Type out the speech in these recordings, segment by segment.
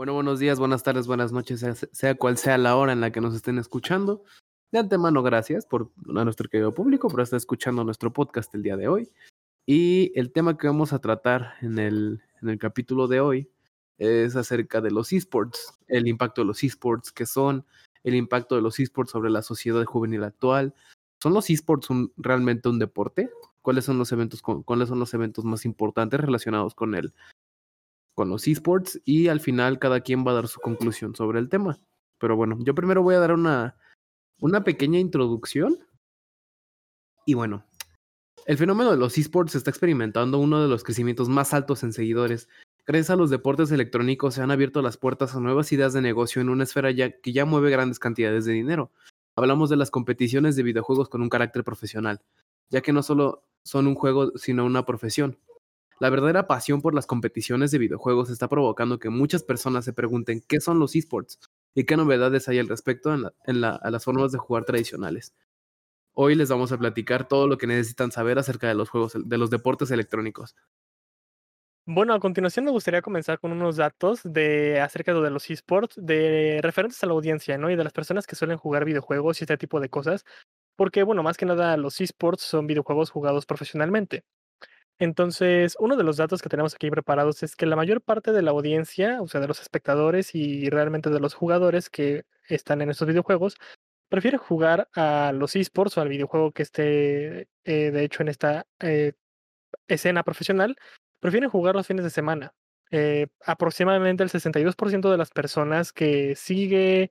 Bueno, buenos días, buenas tardes, buenas noches, sea, cual sea la hora en la que nos estén escuchando. De antemano, gracias por a nuestro querido público por estar escuchando nuestro podcast el día de hoy. Y el tema que vamos a tratar en el, en el capítulo de hoy es acerca de los esports, el impacto de los esports, que son el impacto de los esports sobre la sociedad juvenil actual. ¿Son los esports un- realmente un deporte? ¿Cuáles son los eventos cuáles son los eventos más importantes relacionados con él? Con los esports y al final cada quien va a dar su conclusión sobre el tema. Pero bueno, yo primero voy a dar una, una pequeña introducción. Y bueno, el fenómeno de los esports está experimentando uno de los crecimientos más altos en seguidores. Gracias a los deportes electrónicos se han abierto las puertas a nuevas ideas de negocio en una esfera ya, que ya mueve grandes cantidades de dinero. Hablamos de las competiciones de videojuegos con un carácter profesional, ya que no solo son un juego, sino una profesión. La verdadera pasión por las competiciones de videojuegos está provocando que muchas personas se pregunten qué son los esports y qué novedades hay al respecto en, a las formas de jugar tradicionales. Hoy les vamos a platicar todo lo que necesitan saber acerca de los juegos, de los deportes electrónicos. Bueno, a continuación me gustaría comenzar con unos datos de acerca de los esports, de referentes a la audiencia, ¿no? Y de las personas que suelen jugar videojuegos y este tipo de cosas. Porque, bueno, más que nada los esports son videojuegos jugados profesionalmente. Entonces, uno de los datos que tenemos aquí preparados es que la mayor parte de la audiencia, o sea, de los espectadores y realmente de los jugadores que están en estos videojuegos, prefiere jugar a los esports o al videojuego que esté, eh, de hecho, en esta eh, escena profesional, prefieren jugar los fines de semana. Eh, aproximadamente el 62% de las personas que sigue,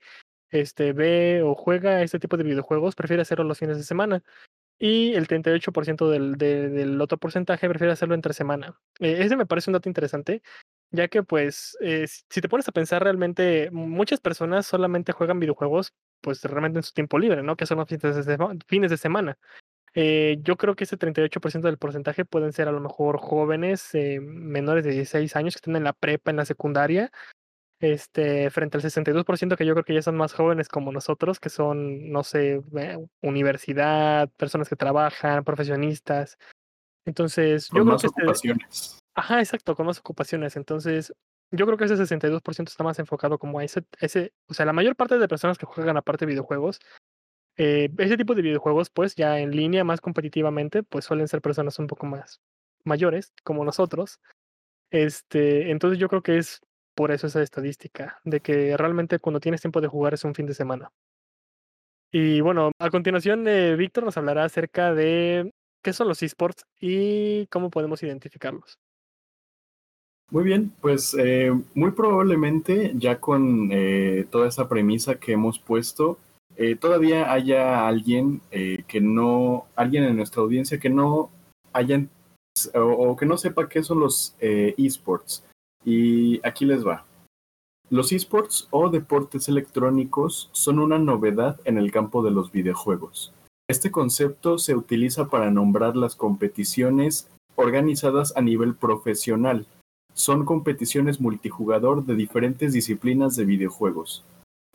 este, ve o juega este tipo de videojuegos prefiere hacerlo los fines de semana. Y el 38% del, de- del otro porcentaje prefiere hacerlo entre semana. Eh, ese me parece un dato interesante, ya que pues eh, si te pones a pensar realmente, muchas personas solamente juegan videojuegos pues realmente en su tiempo libre, ¿no? Que son los fines de, sema- fines de semana. Eh, yo creo que ese 38% del porcentaje pueden ser a lo mejor jóvenes eh, menores de 16 años que están en la prepa, en la secundaria, este, frente al 62% que yo creo que ya son más jóvenes como nosotros, que son, no sé, eh, universidad, personas que trabajan, profesionistas. Entonces, yo con creo más que este- ocupaciones. Ajá, exacto, con más ocupaciones. Entonces, yo creo que ese 62% está más enfocado como a ese, ese, o sea, la mayor parte de personas que juegan aparte videojuegos, eh, ese tipo de videojuegos, pues ya en línea más competitivamente, pues suelen ser personas un poco más mayores, como nosotros. Este, entonces yo creo que es por eso esa estadística, de que realmente cuando tienes tiempo de jugar es un fin de semana. Y bueno, a continuación, eh, Víctor nos hablará acerca de qué son los esports y cómo podemos identificarlos. Muy bien, pues eh, muy probablemente ya con eh, toda esa premisa que hemos puesto, eh, todavía haya alguien que no, alguien en nuestra audiencia que no hayan o, que no sepa qué son los esports. Y aquí les va. Los esports o deportes electrónicos son una novedad en el campo de los videojuegos. Este concepto se utiliza para nombrar las competiciones organizadas a nivel profesional son competiciones multijugador de diferentes disciplinas de videojuegos.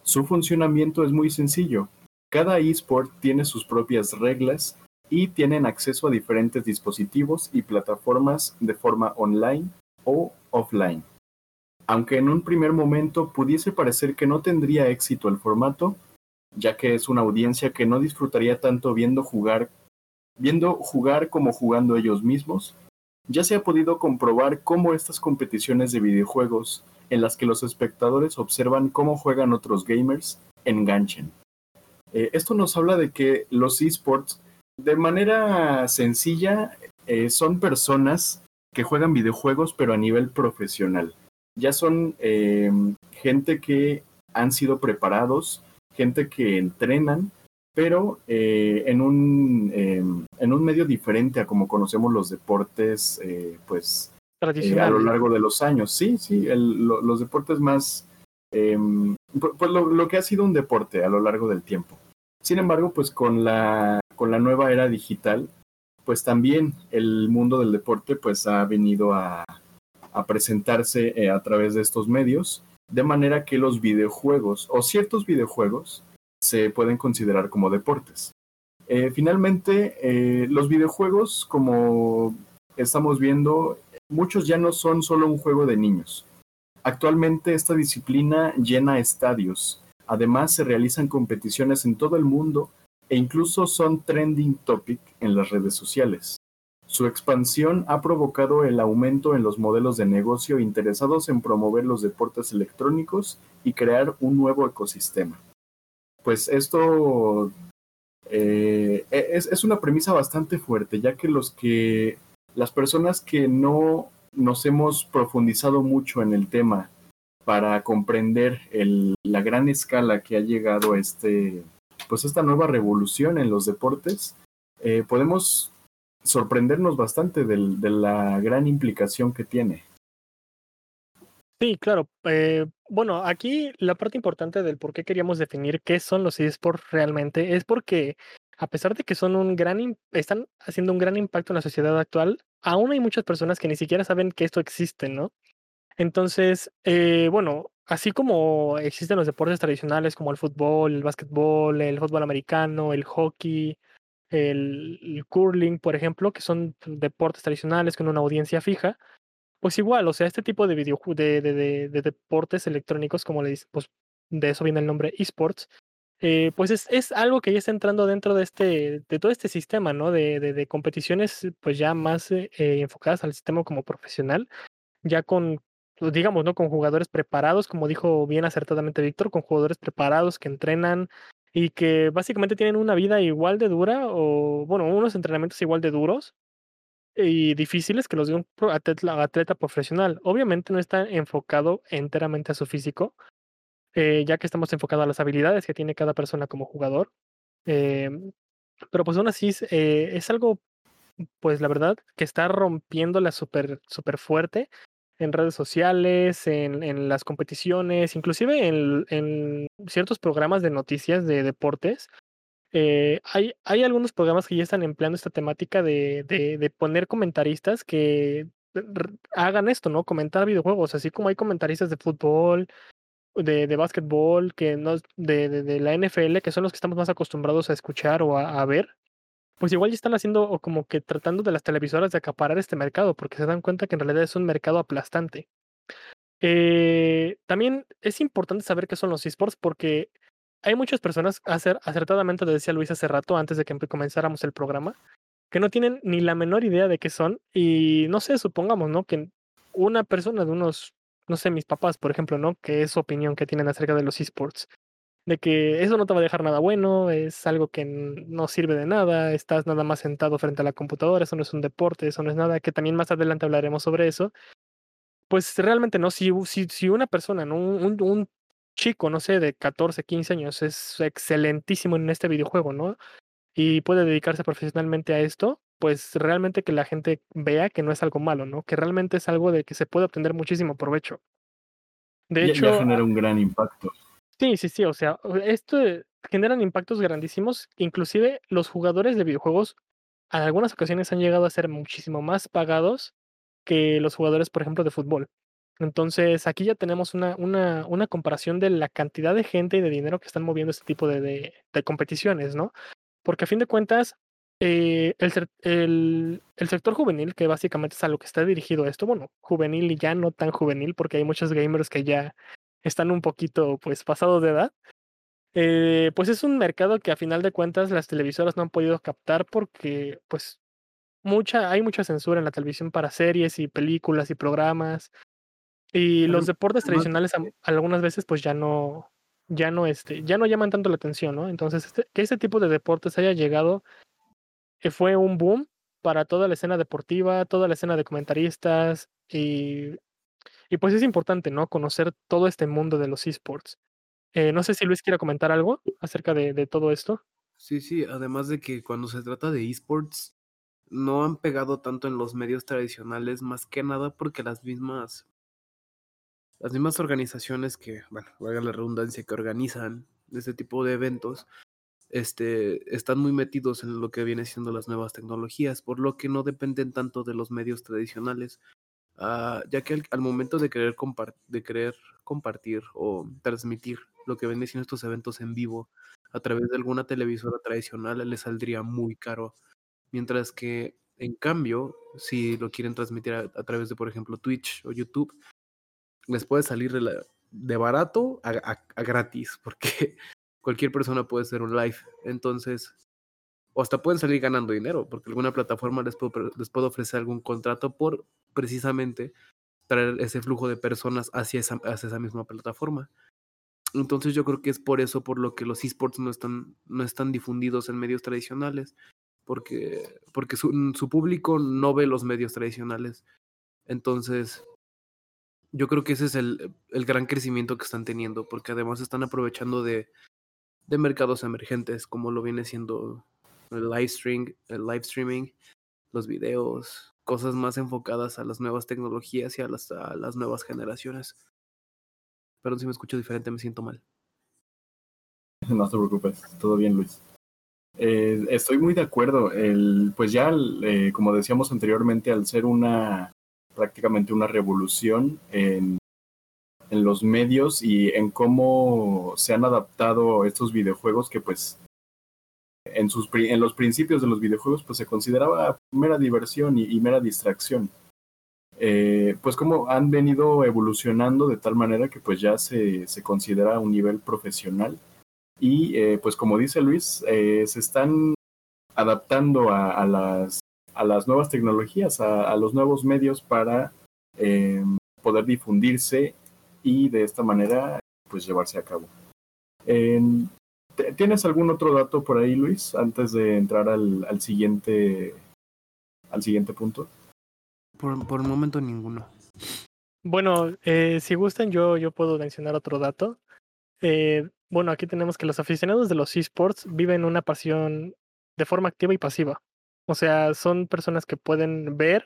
Su funcionamiento es muy sencillo. Cada eSport tiene sus propias reglas y tienen acceso a diferentes dispositivos y plataformas de forma online o offline. Aunque en un primer momento pudiese parecer que no tendría éxito el formato, ya que es una audiencia que no disfrutaría tanto viendo jugar, viendo jugar como jugando ellos mismos, ya se ha podido comprobar cómo estas competiciones de videojuegos, en las que los espectadores observan cómo juegan otros gamers, enganchen. Eh, esto nos habla de que los esports, de manera sencilla, eh, son personas que juegan videojuegos pero a nivel profesional. Ya son eh, gente que han sido preparados, gente que entrenan pero eh, en, un, eh, en un medio diferente a como conocemos los deportes, eh, pues eh, a lo largo de los años. Sí, sí, el- lo- los deportes más, eh, pu- pues lo, lo que ha sido un deporte a lo largo del tiempo. Sin embargo, pues con la, con la nueva era digital, pues también el mundo del deporte pues ha venido a, presentarse eh, a través de estos medios, de manera que los videojuegos o ciertos videojuegos se pueden considerar como deportes. Eh, finalmente, eh, los videojuegos, como estamos viendo, muchos ya no son solo un juego de niños. Actualmente esta disciplina llena estadios. Además, se realizan competiciones en todo el mundo e incluso son trending topic en las redes sociales. Su expansión ha provocado el aumento en los modelos de negocio interesados en promover los deportes electrónicos y crear un nuevo ecosistema. Pues esto eh, es, es una premisa bastante fuerte, ya que los que las personas que no nos hemos profundizado mucho en el tema para comprender la gran escala que ha llegado este, pues esta nueva revolución en los deportes, eh, podemos sorprendernos bastante de la gran implicación que tiene. Sí, claro. eh, bueno, aquí la parte importante del por qué queríamos definir qué son los esports realmente es porque a pesar de que son un gran están haciendo un gran impacto en la sociedad actual, aún hay muchas personas que ni siquiera saben que esto existe, ¿no? Entonces, eh, bueno, así como existen los deportes tradicionales como el fútbol, el básquetbol, el fútbol americano, el hockey, el, curling, por ejemplo, que son deportes tradicionales con una audiencia fija, pues igual, o sea, este tipo de videojuegos, de, de, de- de deportes electrónicos, como le dice, pues de eso viene el nombre esports, eh, pues es, es algo que ya está entrando dentro de este, de todo este sistema, ¿no? De, competiciones, pues ya más eh, enfocadas al sistema como profesional, ya con, digamos, ¿no? Con jugadores preparados, como dijo bien acertadamente Víctor, con jugadores preparados que entrenan y que básicamente tienen una vida igual de dura o, bueno, unos entrenamientos igual de duros y difíciles que los de un atleta, profesional. Obviamente no está enfocado enteramente a su físico, eh, ya que estamos enfocados a las habilidades que tiene cada persona como jugador. Eh, pero pues aún así eh, es algo, pues la verdad, que está rompiéndola súper súper fuerte en redes sociales, en, en las competiciones, inclusive en, en ciertos programas de noticias de deportes. Eh, hay, hay algunos programas que ya están empleando esta temática de, de, de poner comentaristas que hagan esto, ¿no? Comentar videojuegos, así como hay comentaristas de fútbol, de, de básquetbol, que no, de, de, de la NFL, que son los que estamos más acostumbrados a escuchar o a ver, pues igual ya están haciendo o como que tratando de las televisoras de acaparar este mercado, porque se dan cuenta que en realidad es un mercado aplastante. Eh, también es importante saber qué son los esports porque hay muchas personas, acer- acertadamente lo decía Luis hace rato, antes de que comenzáramos el programa, que no tienen ni la menor idea de qué son. Y no sé, supongamos, ¿no? Que una persona de unos, no sé, mis papás, por ejemplo, ¿no? Que es su opinión que tienen acerca de los esports. De que eso no te va a dejar nada bueno, es algo que no sirve de nada, estás nada más sentado frente a la computadora, eso no es un deporte, eso no es nada, que también más adelante hablaremos sobre eso. Pues realmente no, si, si, si una persona, ¿no? Un, un- chico, no sé, de 14, 15 años, es excelentísimo en este videojuego, ¿no? Y puede dedicarse profesionalmente a esto, pues realmente que la gente vea que no es algo malo, ¿no? Que realmente es algo de que se puede obtener muchísimo provecho. De Ya- hecho, ya genera un gran impacto. Sí, sí, sí, o sea, esto generan impactos grandísimos, inclusive los jugadores de videojuegos en algunas ocasiones han llegado a ser muchísimo más pagados que los jugadores, por ejemplo, de fútbol. Entonces, aquí ya tenemos una, una, una comparación de la cantidad de gente y de dinero que están moviendo este tipo de, de, competiciones, ¿no? Porque a fin de cuentas, eh, el, el, el sector juvenil, que básicamente es a lo que está dirigido esto, bueno, juvenil y ya no tan juvenil, porque hay muchos gamers que ya están un poquito, pues, pasados de edad. eh, pues es un mercado que a final de cuentas las televisoras no han podido captar porque, pues, mucha, hay mucha censura en la televisión para series y películas y programas. Y los deportes tradicionales algunas veces, pues, ya no, ya no, este, ya no llaman tanto la atención, ¿no? Entonces, este- que este tipo de deportes haya llegado, eh, fue un boom para toda la escena deportiva, toda la escena de comentaristas y, y pues es importante, ¿no? Conocer todo este mundo de los esports. Eh, no sé si Luis quiere comentar algo acerca de, de todo esto. Sí, sí, además de que cuando se trata de esports, no han pegado tanto en los medios tradicionales, más que nada porque las mismas las mismas organizaciones que, bueno, valga la redundancia, que organizan este tipo de eventos, este, están muy metidos en lo que viene siendo las nuevas tecnologías, por lo que no dependen tanto de los medios tradicionales, ah, ya que al, momento de querer, de querer compartir o transmitir lo que viene siendo estos eventos en vivo a través de alguna televisora tradicional, les saldría muy caro, mientras que en cambio, si lo quieren transmitir a, través de, por ejemplo, Twitch o YouTube, les puede salir de, barato a, a- a gratis, porque cualquier persona puede hacer un live. Entonces, o hasta pueden salir ganando dinero, porque alguna plataforma les puede, les puede ofrecer algún contrato por precisamente traer ese flujo de personas hacia esa, hacia esa misma plataforma. Entonces yo creo que es por eso por lo que los esports no están, no están difundidos en medios tradicionales, porque, porque su, su público no ve los medios tradicionales. Entonces, yo creo que ese es el, el gran crecimiento que están teniendo, porque además están aprovechando de, de mercados emergentes, como lo viene siendo el live, stream, el live streaming, los videos, cosas más enfocadas a las nuevas tecnologías y a las, a las nuevas generaciones. Perdón si me escucho diferente, me siento mal. No te preocupes, todo bien, Luis. Eh, estoy muy de acuerdo. El, pues ya, eh, como decíamos anteriormente, al ser una prácticamente una revolución en, en los medios y en cómo se han adaptado estos videojuegos que pues en, los principios de los videojuegos pues se consideraba mera diversión y, mera distracción. Eh, pues como han venido evolucionando de tal manera que pues ya se, se considera un nivel profesional y eh, pues como dice Luis, eh, se están adaptando a, las, nuevas tecnologías, a, los nuevos medios para eh, poder difundirse y de esta manera pues llevarse a cabo. En- ¿t- ¿Tienes algún otro dato por ahí, Luis, antes de entrar al, al siguiente al siguiente punto? Por, por el momento ninguno. Bueno, eh, si gustan, yo, yo puedo mencionar otro dato. Eh, bueno, aquí tenemos que los aficionados de los esports viven una pasión de forma activa y pasiva. O sea, son personas que pueden ver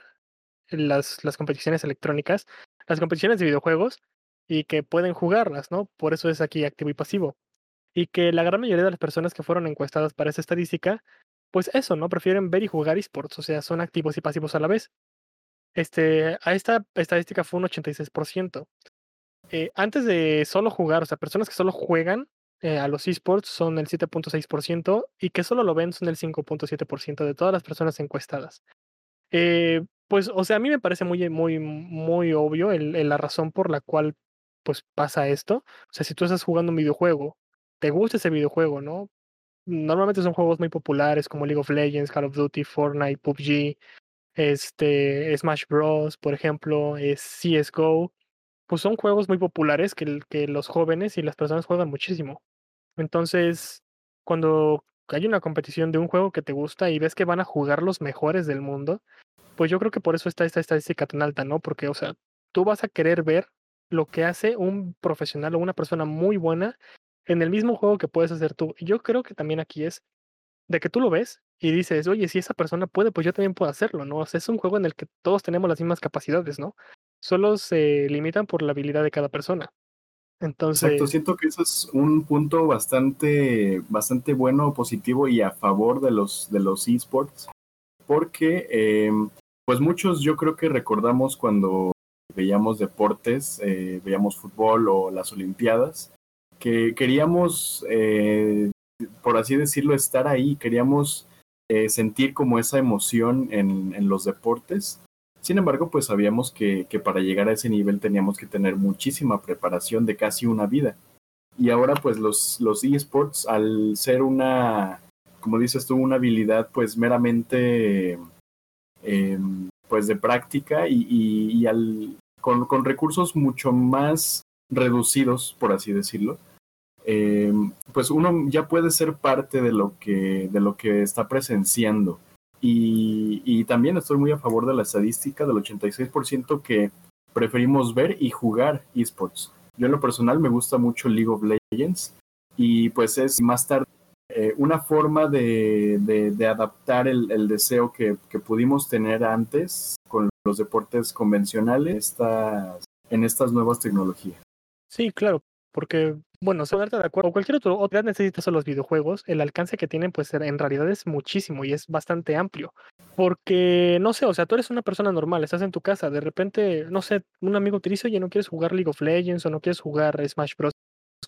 las, las competiciones electrónicas, las competiciones de videojuegos y que pueden jugarlas, ¿no? Por eso es aquí activo y pasivo. Y que la gran mayoría de las personas que fueron encuestadas para esa estadística, pues eso, ¿no? Prefieren ver y jugar esports, o sea, son activos y pasivos a la vez. Este, a esta estadística fue un 86%. Eh, antes de solo jugar, o sea, personas que solo juegan eh, a los esports son el 7.6% y que solo lo ven son el 5.7% de todas las personas encuestadas. Eh, pues, o sea, a mí me parece muy, muy, muy obvio el, la razón por la cual pues pasa esto. O sea, si tú estás jugando un videojuego, te gusta ese videojuego, ¿no? Normalmente son juegos muy populares como League of Legends, Call of Duty, Fortnite, PUBG, este, Smash Bros, por ejemplo, es CSGO pues son juegos muy populares que, que los jóvenes y las personas juegan muchísimo. Entonces, cuando hay una competición de un juego que te gusta y ves que van a jugar los mejores del mundo, pues yo creo que por eso está esta estadística tan alta, ¿no? Porque, o sea, tú vas a querer ver lo que hace un profesional o una persona muy buena en el mismo juego que puedes hacer tú. Yo creo que también aquí es de que tú lo ves y dices, oye, si esa persona puede, pues yo también puedo hacerlo, ¿no? O sea, es un juego en el que todos tenemos las mismas capacidades, ¿no? Solo se limitan por la habilidad de cada persona. Entonces, Exacto, siento que ese es un punto bastante, bastante bueno, positivo y a favor de los, de los esports, porque eh, pues muchos yo creo que recordamos cuando veíamos deportes, eh, veíamos fútbol o las Olimpiadas, que queríamos, eh, por así decirlo, estar ahí, queríamos eh, sentir como esa emoción en, en los deportes. Sin embargo, pues sabíamos que, que, para llegar a ese nivel teníamos que tener muchísima preparación de casi una vida. Y ahora pues los, los esports, al ser una, como dices tú, una habilidad pues meramente eh, pues de práctica y, y, y al, con, con, recursos mucho más reducidos, por así decirlo, eh, pues uno ya puede ser parte de lo que, de lo que está presenciando. Y, también estoy muy a favor de la estadística del 86% que preferimos ver y jugar esports. Yo en lo personal me gusta mucho League of Legends y pues es más tarde eh, una forma de, de, adaptar el, deseo que, pudimos tener antes con los deportes convencionales, en estas nuevas tecnologías. Sí, claro, porque, bueno, darte de acuerdo, cualquier otro, otra necesitas los videojuegos, el alcance que tienen, pues en realidad es muchísimo y es bastante amplio. Porque, no sé, o sea, tú eres una persona normal, estás en tu casa, de repente, no sé, un amigo te dice, oye, no quieres jugar League of Legends o no quieres jugar Smash Bros.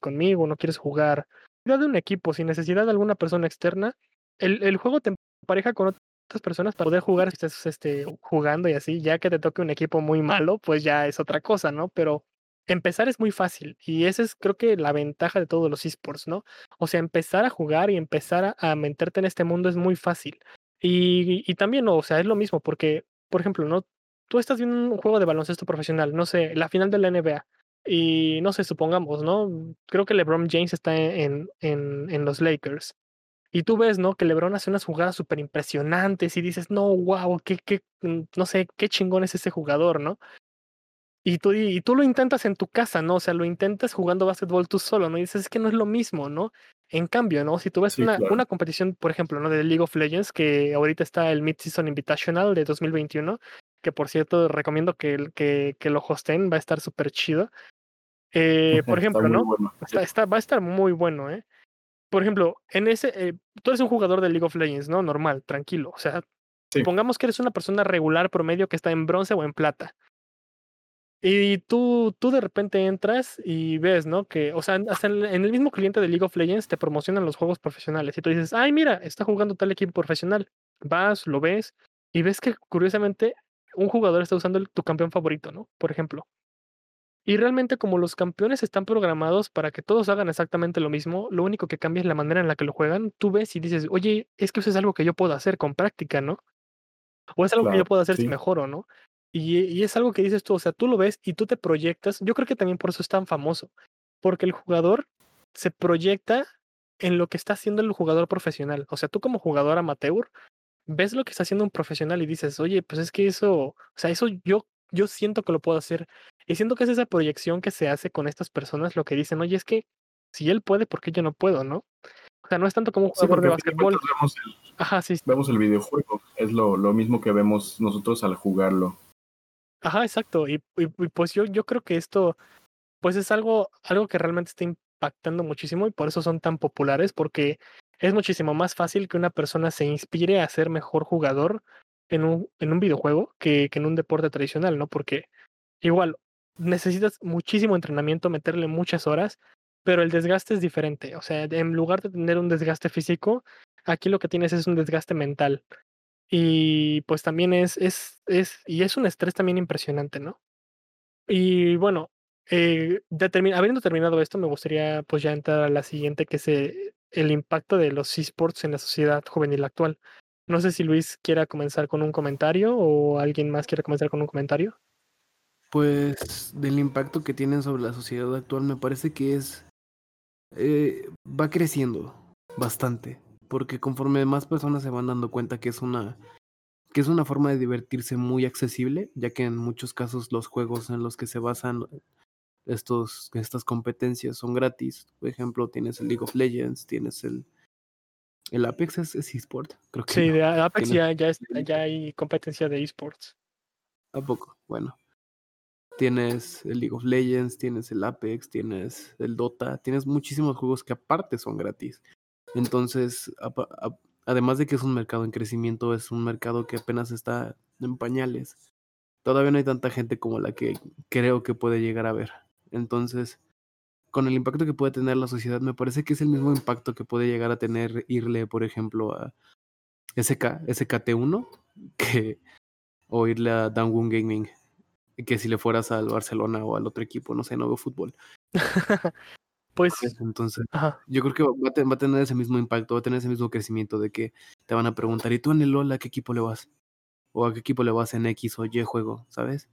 conmigo, no quieres jugar de un equipo sin necesidad de alguna persona externa, el, el juego te empareja con otras personas para poder jugar si estás este, jugando y así, ya que te toque un equipo muy malo, pues ya es otra cosa, ¿no? Pero empezar es muy fácil y esa es creo que la ventaja de todos los esports, ¿no? O sea, empezar a jugar y empezar a, a meterte en este mundo es muy fácil. Y, y también, o sea, es lo mismo porque, por ejemplo, ¿no? Tú estás viendo un juego de baloncesto profesional, no sé, la final de la NBA. Y no sé, supongamos, ¿no? Creo que LeBron James está en, en, en los Lakers. Y tú ves, ¿no? Que LeBron hace unas jugadas súper impresionantes y dices, no, wow, qué, qué, mm, no sé, qué chingón es ese jugador, ¿no? Y tú, y tú lo intentas en tu casa, ¿no? O sea, lo intentas jugando básquetbol tú solo, ¿no? Y dices, es que no es lo mismo, ¿no? En cambio, ¿no? Si tú ves Sí, una, claro. una competición, por ejemplo, ¿no? De League of Legends, que ahorita está el Mid-Season Invitational de 2021, que por cierto recomiendo que, que, que lo hosten, va a estar súper chido. Eh, por ejemplo, ¿no? bueno. Está, está, va a estar muy bueno, ¿eh? Por ejemplo, en ese, eh, tú eres un jugador de League of Legends, ¿no? Normal, tranquilo. O sea, Sí. supongamos que eres una persona regular promedio que está en bronce o en plata. Y tú, tú de repente entras y ves, ¿no? Que, o sea, hasta en, en el mismo cliente de League of Legends te promocionan los juegos profesionales. Y tú dices, ay, mira, está jugando tal equipo profesional. Vas, lo ves, y ves que curiosamente un jugador está usando el- tu campeón favorito, ¿no? Por ejemplo. Y realmente como los campeones están programados para que todos hagan exactamente lo mismo, lo único que cambia es la manera en la que lo juegan. Tú ves y dices, oye, es que eso es algo que yo puedo hacer con práctica, ¿no? O es algo que yo puedo hacer si sí. mejoro, ¿no? Y, y es algo que dices tú, o sea, tú lo ves y tú te proyectas. Yo creo que también por eso es tan famoso, porque el jugador se proyecta en lo que está haciendo el jugador profesional. O sea, tú como jugador amateur ves lo que está haciendo un profesional y dices, oye, pues es que eso, o sea, eso yo, yo siento que lo puedo hacer. Y siento que es esa proyección que se hace con estas personas lo que dicen, oye, es que si él puede, ¿por qué yo no puedo, no? O sea, no es tanto como un jugador de básquetbol. vemos el, Ajá, sí, vemos el videojuego. Es lo, lo mismo que vemos nosotros al jugarlo. Ajá, exacto. Y, pues yo, yo creo que esto, pues es algo, algo que realmente está impactando muchísimo y por eso son tan populares, porque es muchísimo más fácil que una persona se inspire a ser mejor jugador en un, en un videojuego que, que en un deporte tradicional, ¿no? Porque igual necesitas muchísimo entrenamiento, meterle muchas horas, pero el desgaste es diferente. O sea, en lugar de tener un desgaste físico, aquí lo que tienes es un desgaste mental. Y pues también es, es, es, y es un estrés también impresionante, ¿no? Y bueno, eh, habiendo terminado esto, me gustaría pues ya entrar a la siguiente, que es eh, el impacto de los esports en la sociedad juvenil actual. No sé si Luis quiera comenzar con un comentario o alguien más quiera comenzar con un comentario. Pues del impacto que tienen sobre la sociedad actual me parece que es eh, va creciendo bastante porque conforme más personas se van dando cuenta que es una que es una forma de divertirse muy accesible ya que en muchos casos los juegos en los que se basan estos estas competencias son gratis por ejemplo tienes el League of Legends tienes el el Apex es, es eSport creo que Sí, no. de Apex ya, ya, es- ya hay competencia de esports. ¿A poco? Bueno. Tienes el League of Legends, tienes el Apex, tienes el Dota, tienes muchísimos juegos que aparte son gratis. Entonces, a- además de que es un mercado en crecimiento, es un mercado que apenas está en pañales. Todavía no hay tanta gente como la que creo que puede llegar a ver. Entonces, con el impacto que puede tener la sociedad, me parece que es el mismo impacto que puede llegar a tener irle, por ejemplo, a SK, SKT1, que, o irle a Downwon Gaming, que si le fueras al Barcelona o al otro equipo, no sé, no veo fútbol. Pues, Entonces, ajá, yo creo que va a, tener ese mismo impacto, va a tener ese mismo crecimiento de que te van a preguntar, ¿y tú en el LOL a qué equipo le vas? ¿O a qué equipo le vas en X o Y juego? ¿Sabes?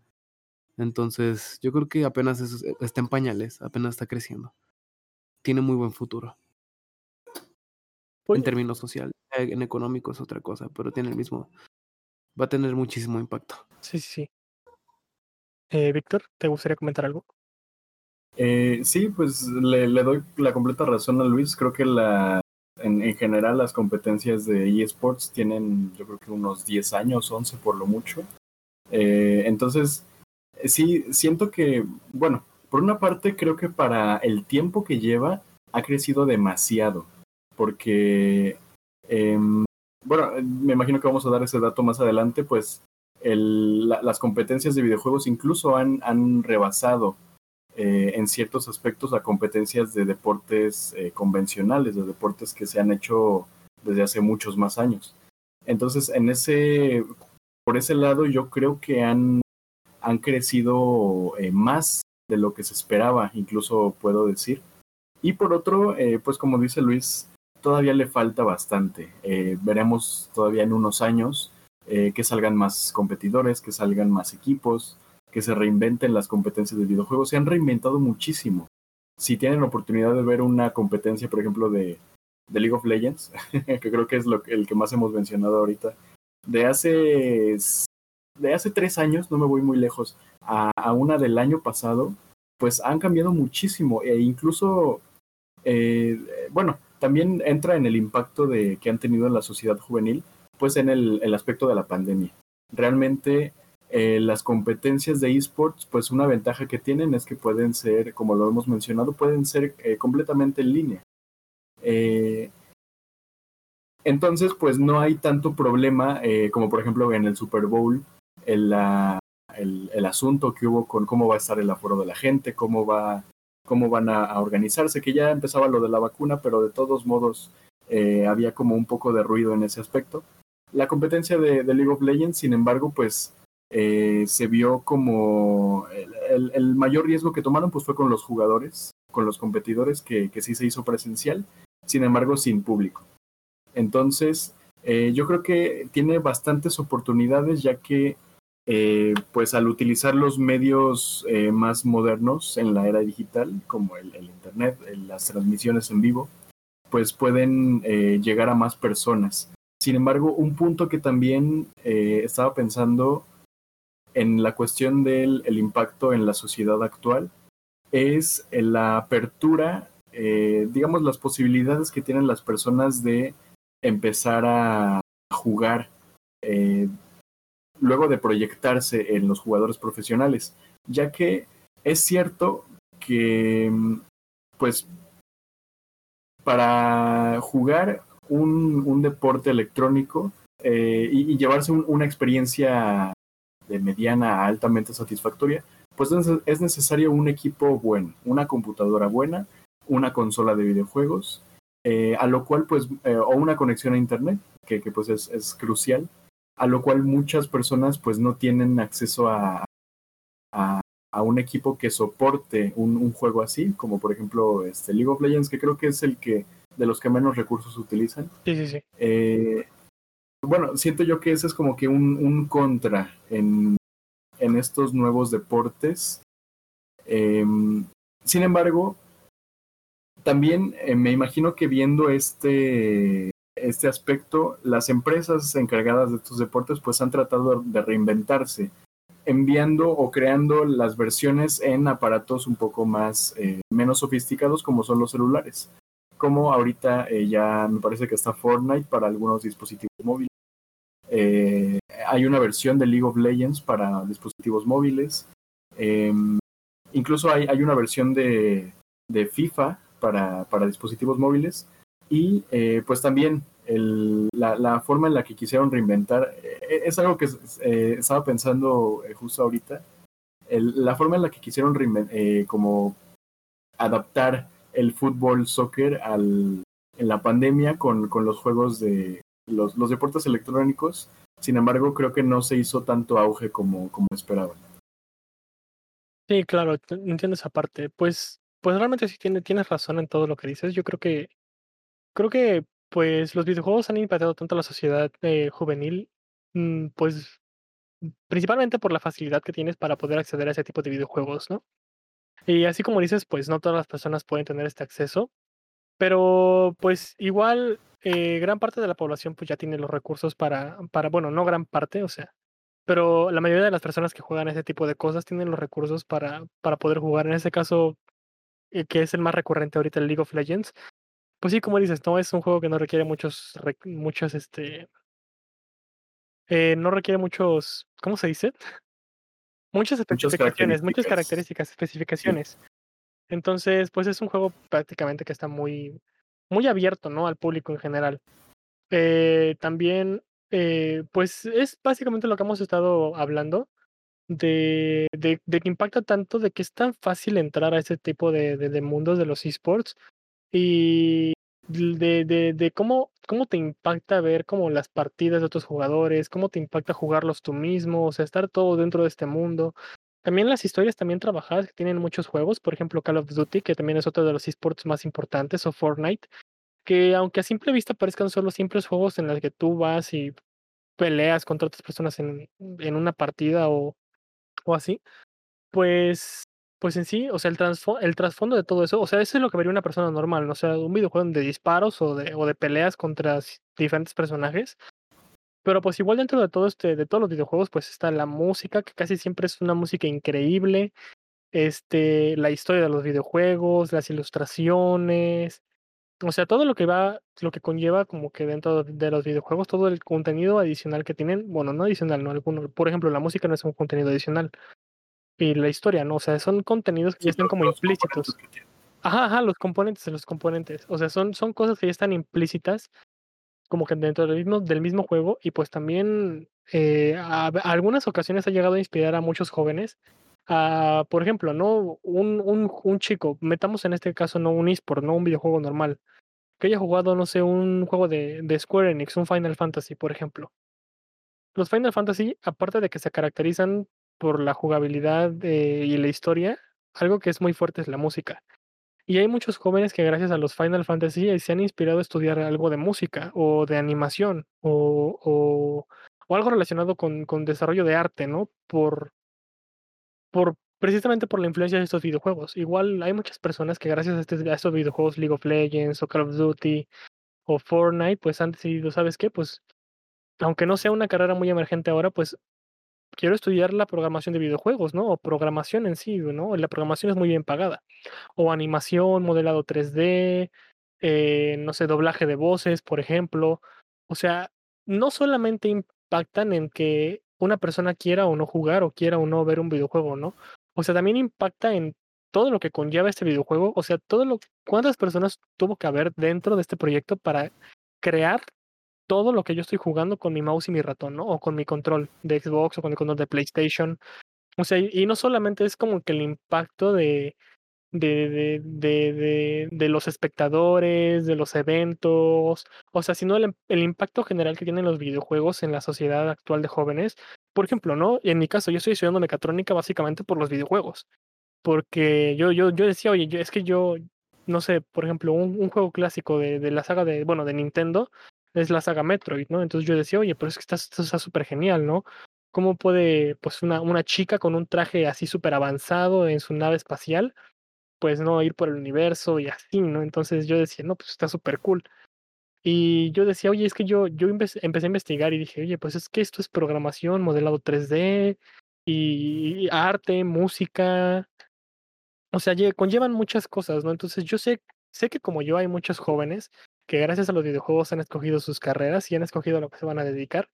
Entonces, yo creo que apenas es- está en pañales, apenas está creciendo. Tiene muy buen futuro. pues, en términos sociales, en económico es otra cosa, pero tiene el mismo, va a tener muchísimo impacto. sí, sí, sí. Eh, Víctor, ¿te gustaría comentar algo? Eh, sí, pues le, doy la completa razón a Luis. Creo que la, en, en general las competencias de eSports tienen yo creo que unos 10 años, 11 por lo mucho. Eh, entonces, sí, siento que, bueno, por una parte creo que para el tiempo que lleva ha crecido demasiado, porque, em, bueno, me imagino que vamos a dar ese dato más adelante, pues el, la- las competencias de videojuegos incluso han, han rebasado eh, en ciertos aspectos a competencias de deportes eh, convencionales, de deportes que se han hecho desde hace muchos más años. Entonces, en ese, por ese lado, yo creo que han, han crecido eh, más de lo que se esperaba, incluso puedo decir. Y por otro, eh, pues como dice Luis, todavía le falta bastante. Eh, veremos todavía en unos años que salgan más competidores, que salgan más equipos, que se reinventen las competencias de videojuegos. Se han reinventado muchísimo. Si tienen la oportunidad de ver una competencia, por ejemplo, de, League of Legends, que creo que es lo, el que más hemos mencionado ahorita, de hace, de hace tres años, no me voy muy lejos, a, a una del año pasado, pues han cambiado muchísimo e incluso, eh, bueno, también entra en el impacto de, que han tenido en la sociedad juvenil, pues en el, el aspecto de la pandemia. Realmente eh, las competencias de esports, pues una ventaja que tienen es que pueden ser, como lo hemos mencionado, pueden ser eh, completamente en línea. Eh, entonces, pues no hay tanto problema como por ejemplo en el Super Bowl, el, el, asunto que hubo con cómo va a estar el aforo de la gente, cómo va cómo van a, organizarse, que ya empezaba lo de la vacuna, pero de todos modos había como un poco de ruido en ese aspecto. La competencia de League of Legends, sin embargo, pues eh, se vio como el, mayor riesgo que tomaron pues fue con los jugadores, con los competidores, que, sí se hizo presencial, sin embargo sin público. Entonces, eh, yo creo que tiene bastantes oportunidades ya que eh, pues al utilizar los medios eh, más modernos en la era digital, como el, el Internet, las transmisiones en vivo, pues pueden eh, llegar a más personas. Sin embargo, un punto que también estaba pensando en la cuestión del el impacto en la sociedad actual es en la apertura, eh, digamos, las posibilidades que tienen las personas de empezar a jugar eh, luego de proyectarse en los jugadores profesionales, ya que es cierto que, mm, pues, para jugar un, un deporte electrónico eh, y, llevarse un- una experiencia de mediana a altamente satisfactoria, pues es, es necesario un equipo bueno, una computadora buena, una consola de videojuegos, eh, a lo cual pues, eh, o una conexión a internet, que, que, pues es, es crucial, a lo cual muchas personas pues no tienen acceso a, a, a un equipo que soporte un, un, juego así, como por ejemplo este League of Legends, que creo que es el que de los que menos recursos utilizan. Sí, sí, sí. Eh, bueno, siento yo que ese es como que un, contra en, estos nuevos deportes. Eh, sin embargo, también eh, me imagino que viendo este, este aspecto, las empresas encargadas de estos deportes pues han tratado de reinventarse, enviando o creando las versiones en aparatos un poco más eh, menos sofisticados como son los celulares como ahorita eh, ya me parece que está Fortnite para algunos dispositivos móviles. Eh, hay una versión de League of Legends para dispositivos móviles. Eh, incluso hay, hay, una versión de, de FIFA para, para, dispositivos móviles. Y eh, pues también el, la, la, forma en la que quisieron reinventar, eh, es algo que eh, estaba pensando justo ahorita, el, la forma en la que quisieron como adaptar el fútbol, soccer al, en la pandemia con, con los juegos de los, deportes electrónicos. Sin embargo, creo que no se hizo tanto auge como, como esperaban. Sí, claro, entiendo esa parte. Pues, pues realmente sí tiene, tienes razón en todo lo que dices. Yo creo que, creo que pues los videojuegos han impactado tanto a la sociedad eh, juvenil, mmm, pues principalmente por la facilidad que tienes para poder acceder a ese tipo de videojuegos, ¿no? Y así como dices, pues no todas las personas pueden tener este acceso, pero pues igual eh, gran parte de la población pues ya tiene los recursos para, para, bueno, no gran parte, o sea, pero la mayoría de las personas que juegan ese tipo de cosas tienen los recursos para, para poder jugar. En ese caso, eh, que es el más recurrente ahorita, el League of Legends, pues sí, como dices, no es un juego que no requiere muchos, muchos, este, eh, no requiere muchos, ¿cómo se dice? Muchas especificaciones, muchas características. especificaciones. Entonces, pues es un juego prácticamente que está muy, muy abierto, ¿no? Al público en general. Eh, también, eh, pues es básicamente lo que hemos estado hablando de, de, de que impacta tanto, de que es tan fácil entrar a ese tipo de, de, de mundos de los esports y de, de, de cómo, cómo te impacta ver como las partidas de otros jugadores, cómo te impacta jugarlos tú mismo, o sea, estar todo dentro de este mundo. También las historias también trabajadas que tienen muchos juegos, por ejemplo Call of Duty, que también es otro de los esports más importantes, o Fortnite, que aunque a simple vista parezcan solo simples juegos en los que tú vas y peleas contra otras personas en, en una partida o, o así, pues pues en sí, o sea, el, el trasfondo de todo eso, o sea, eso es lo que vería una persona normal, ¿no? O sea, un videojuego de disparos o de, o de peleas contra diferentes personajes. Pero pues igual dentro de todo este, de todos los videojuegos, pues está la música, que casi siempre es una música increíble. Este, la historia de los videojuegos, las ilustraciones. O sea, todo lo que va, lo que conlleva como que dentro de los videojuegos, todo el contenido adicional que tienen, bueno, no adicional, no alguno. Por ejemplo, la música no es un contenido adicional. Y la historia, ¿no? O sea, son contenidos que ya están como implícitos. Ajá, ajá, los componentes los componentes. O sea, son, son cosas que ya están implícitas como que dentro del mismo, del mismo juego y pues también eh, a, a algunas ocasiones ha llegado a inspirar a muchos jóvenes. a, por ejemplo, ¿no? Un, un, un chico, metamos en este caso no un eSport, no un videojuego normal, que haya jugado, no sé, un juego de, de Square Enix, un Final Fantasy, por ejemplo. Los Final Fantasy, aparte de que se caracterizan por la jugabilidad eh, y la historia, algo que es muy fuerte es la música. Y hay muchos jóvenes que gracias a los Final Fantasy eh, se han inspirado a estudiar algo de música o de animación o, o, algo relacionado con, con desarrollo de arte, ¿no? Por, por precisamente por la influencia de estos videojuegos. Igual hay muchas personas que gracias a, a estos videojuegos, League of Legends o Call of Duty o Fortnite, pues han decidido, ¿sabes qué? Pues aunque no sea una carrera muy emergente ahora, pues quiero estudiar la programación de videojuegos, ¿no? O programación en sí, ¿no? La programación es muy bien pagada. O animación, modelado 3D, eh, no sé, doblaje de voces, por ejemplo. O sea, no solamente impactan en que una persona quiera o no jugar o quiera o no ver un videojuego, ¿no? O sea, también impacta en todo lo que conlleva este videojuego. O sea, todo lo cuántas personas tuvo que haber dentro de este proyecto para crear todo lo que yo estoy jugando con mi mouse y mi ratón, ¿no? O con mi control de Xbox o con el control de PlayStation. O sea, y, no solamente es como que el impacto de, de, de, de los espectadores, de los eventos, o sea, sino el, el impacto general que tienen los videojuegos en la sociedad actual de jóvenes. Por ejemplo, ¿no? En mi caso, yo estoy estudiando mecatrónica básicamente por los videojuegos. Porque yo, yo, yo decía, oye, yo, es que yo, no sé, por ejemplo, un, un juego clásico de, de la saga de, bueno, de Nintendo es la saga Metroid, ¿no? Entonces yo decía, oye, pero es que está- esto está súper genial, ¿no? ¿Cómo puede, pues, una, una chica con un traje así súper avanzado en su nave espacial, pues, no ir por el universo y así, ¿no? Entonces yo decía, no, pues está súper cool. Y yo decía, oye, es que yo, yo empe- empecé a investigar y dije, oye, pues es que esto es programación, modelado 3D y arte, música, o sea, lle- conllevan muchas cosas, ¿no? Entonces yo sé, sé que como yo hay muchos jóvenes que gracias a los videojuegos han escogido sus carreras y han escogido a lo que se van a dedicar,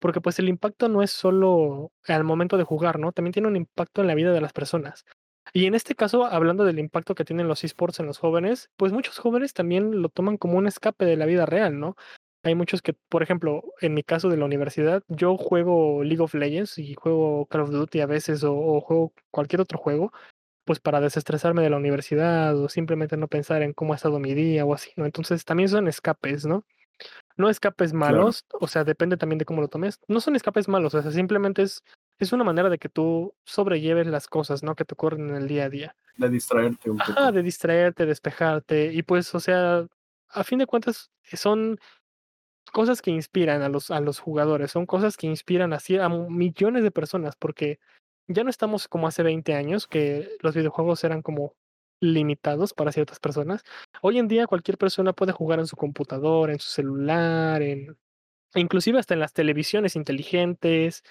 porque pues el impacto no es solo al momento de jugar, ¿no? También tiene un impacto en la vida de las personas. Y en este caso, hablando del impacto que tienen los esports en los jóvenes, pues muchos jóvenes también lo toman como un escape de la vida real, ¿no? Hay muchos que, por ejemplo, en mi caso de la universidad, yo juego League of Legends y juego Call of Duty a veces o, o juego cualquier otro juego pues para desestresarme de la universidad o simplemente no pensar en cómo ha estado mi día o así, ¿no? Entonces también son escapes, ¿no? No escapes malos, o sea, depende también de cómo lo tomes. No son escapes malos, o sea, simplemente es, es una manera de que tú sobrelleves las cosas, ¿no? Que te ocurren en el día a día. De distraerte un poco. Ajá, de distraerte, despejarte y pues, o sea, a fin de cuentas son cosas que inspiran a los, a los jugadores, son cosas que inspiran así a millones de personas, porque ya no estamos como hace 20 años, que los videojuegos eran como limitados para ciertas personas. Hoy en día cualquier persona puede jugar en su computadora, en su celular, en inclusive hasta en las televisiones inteligentes.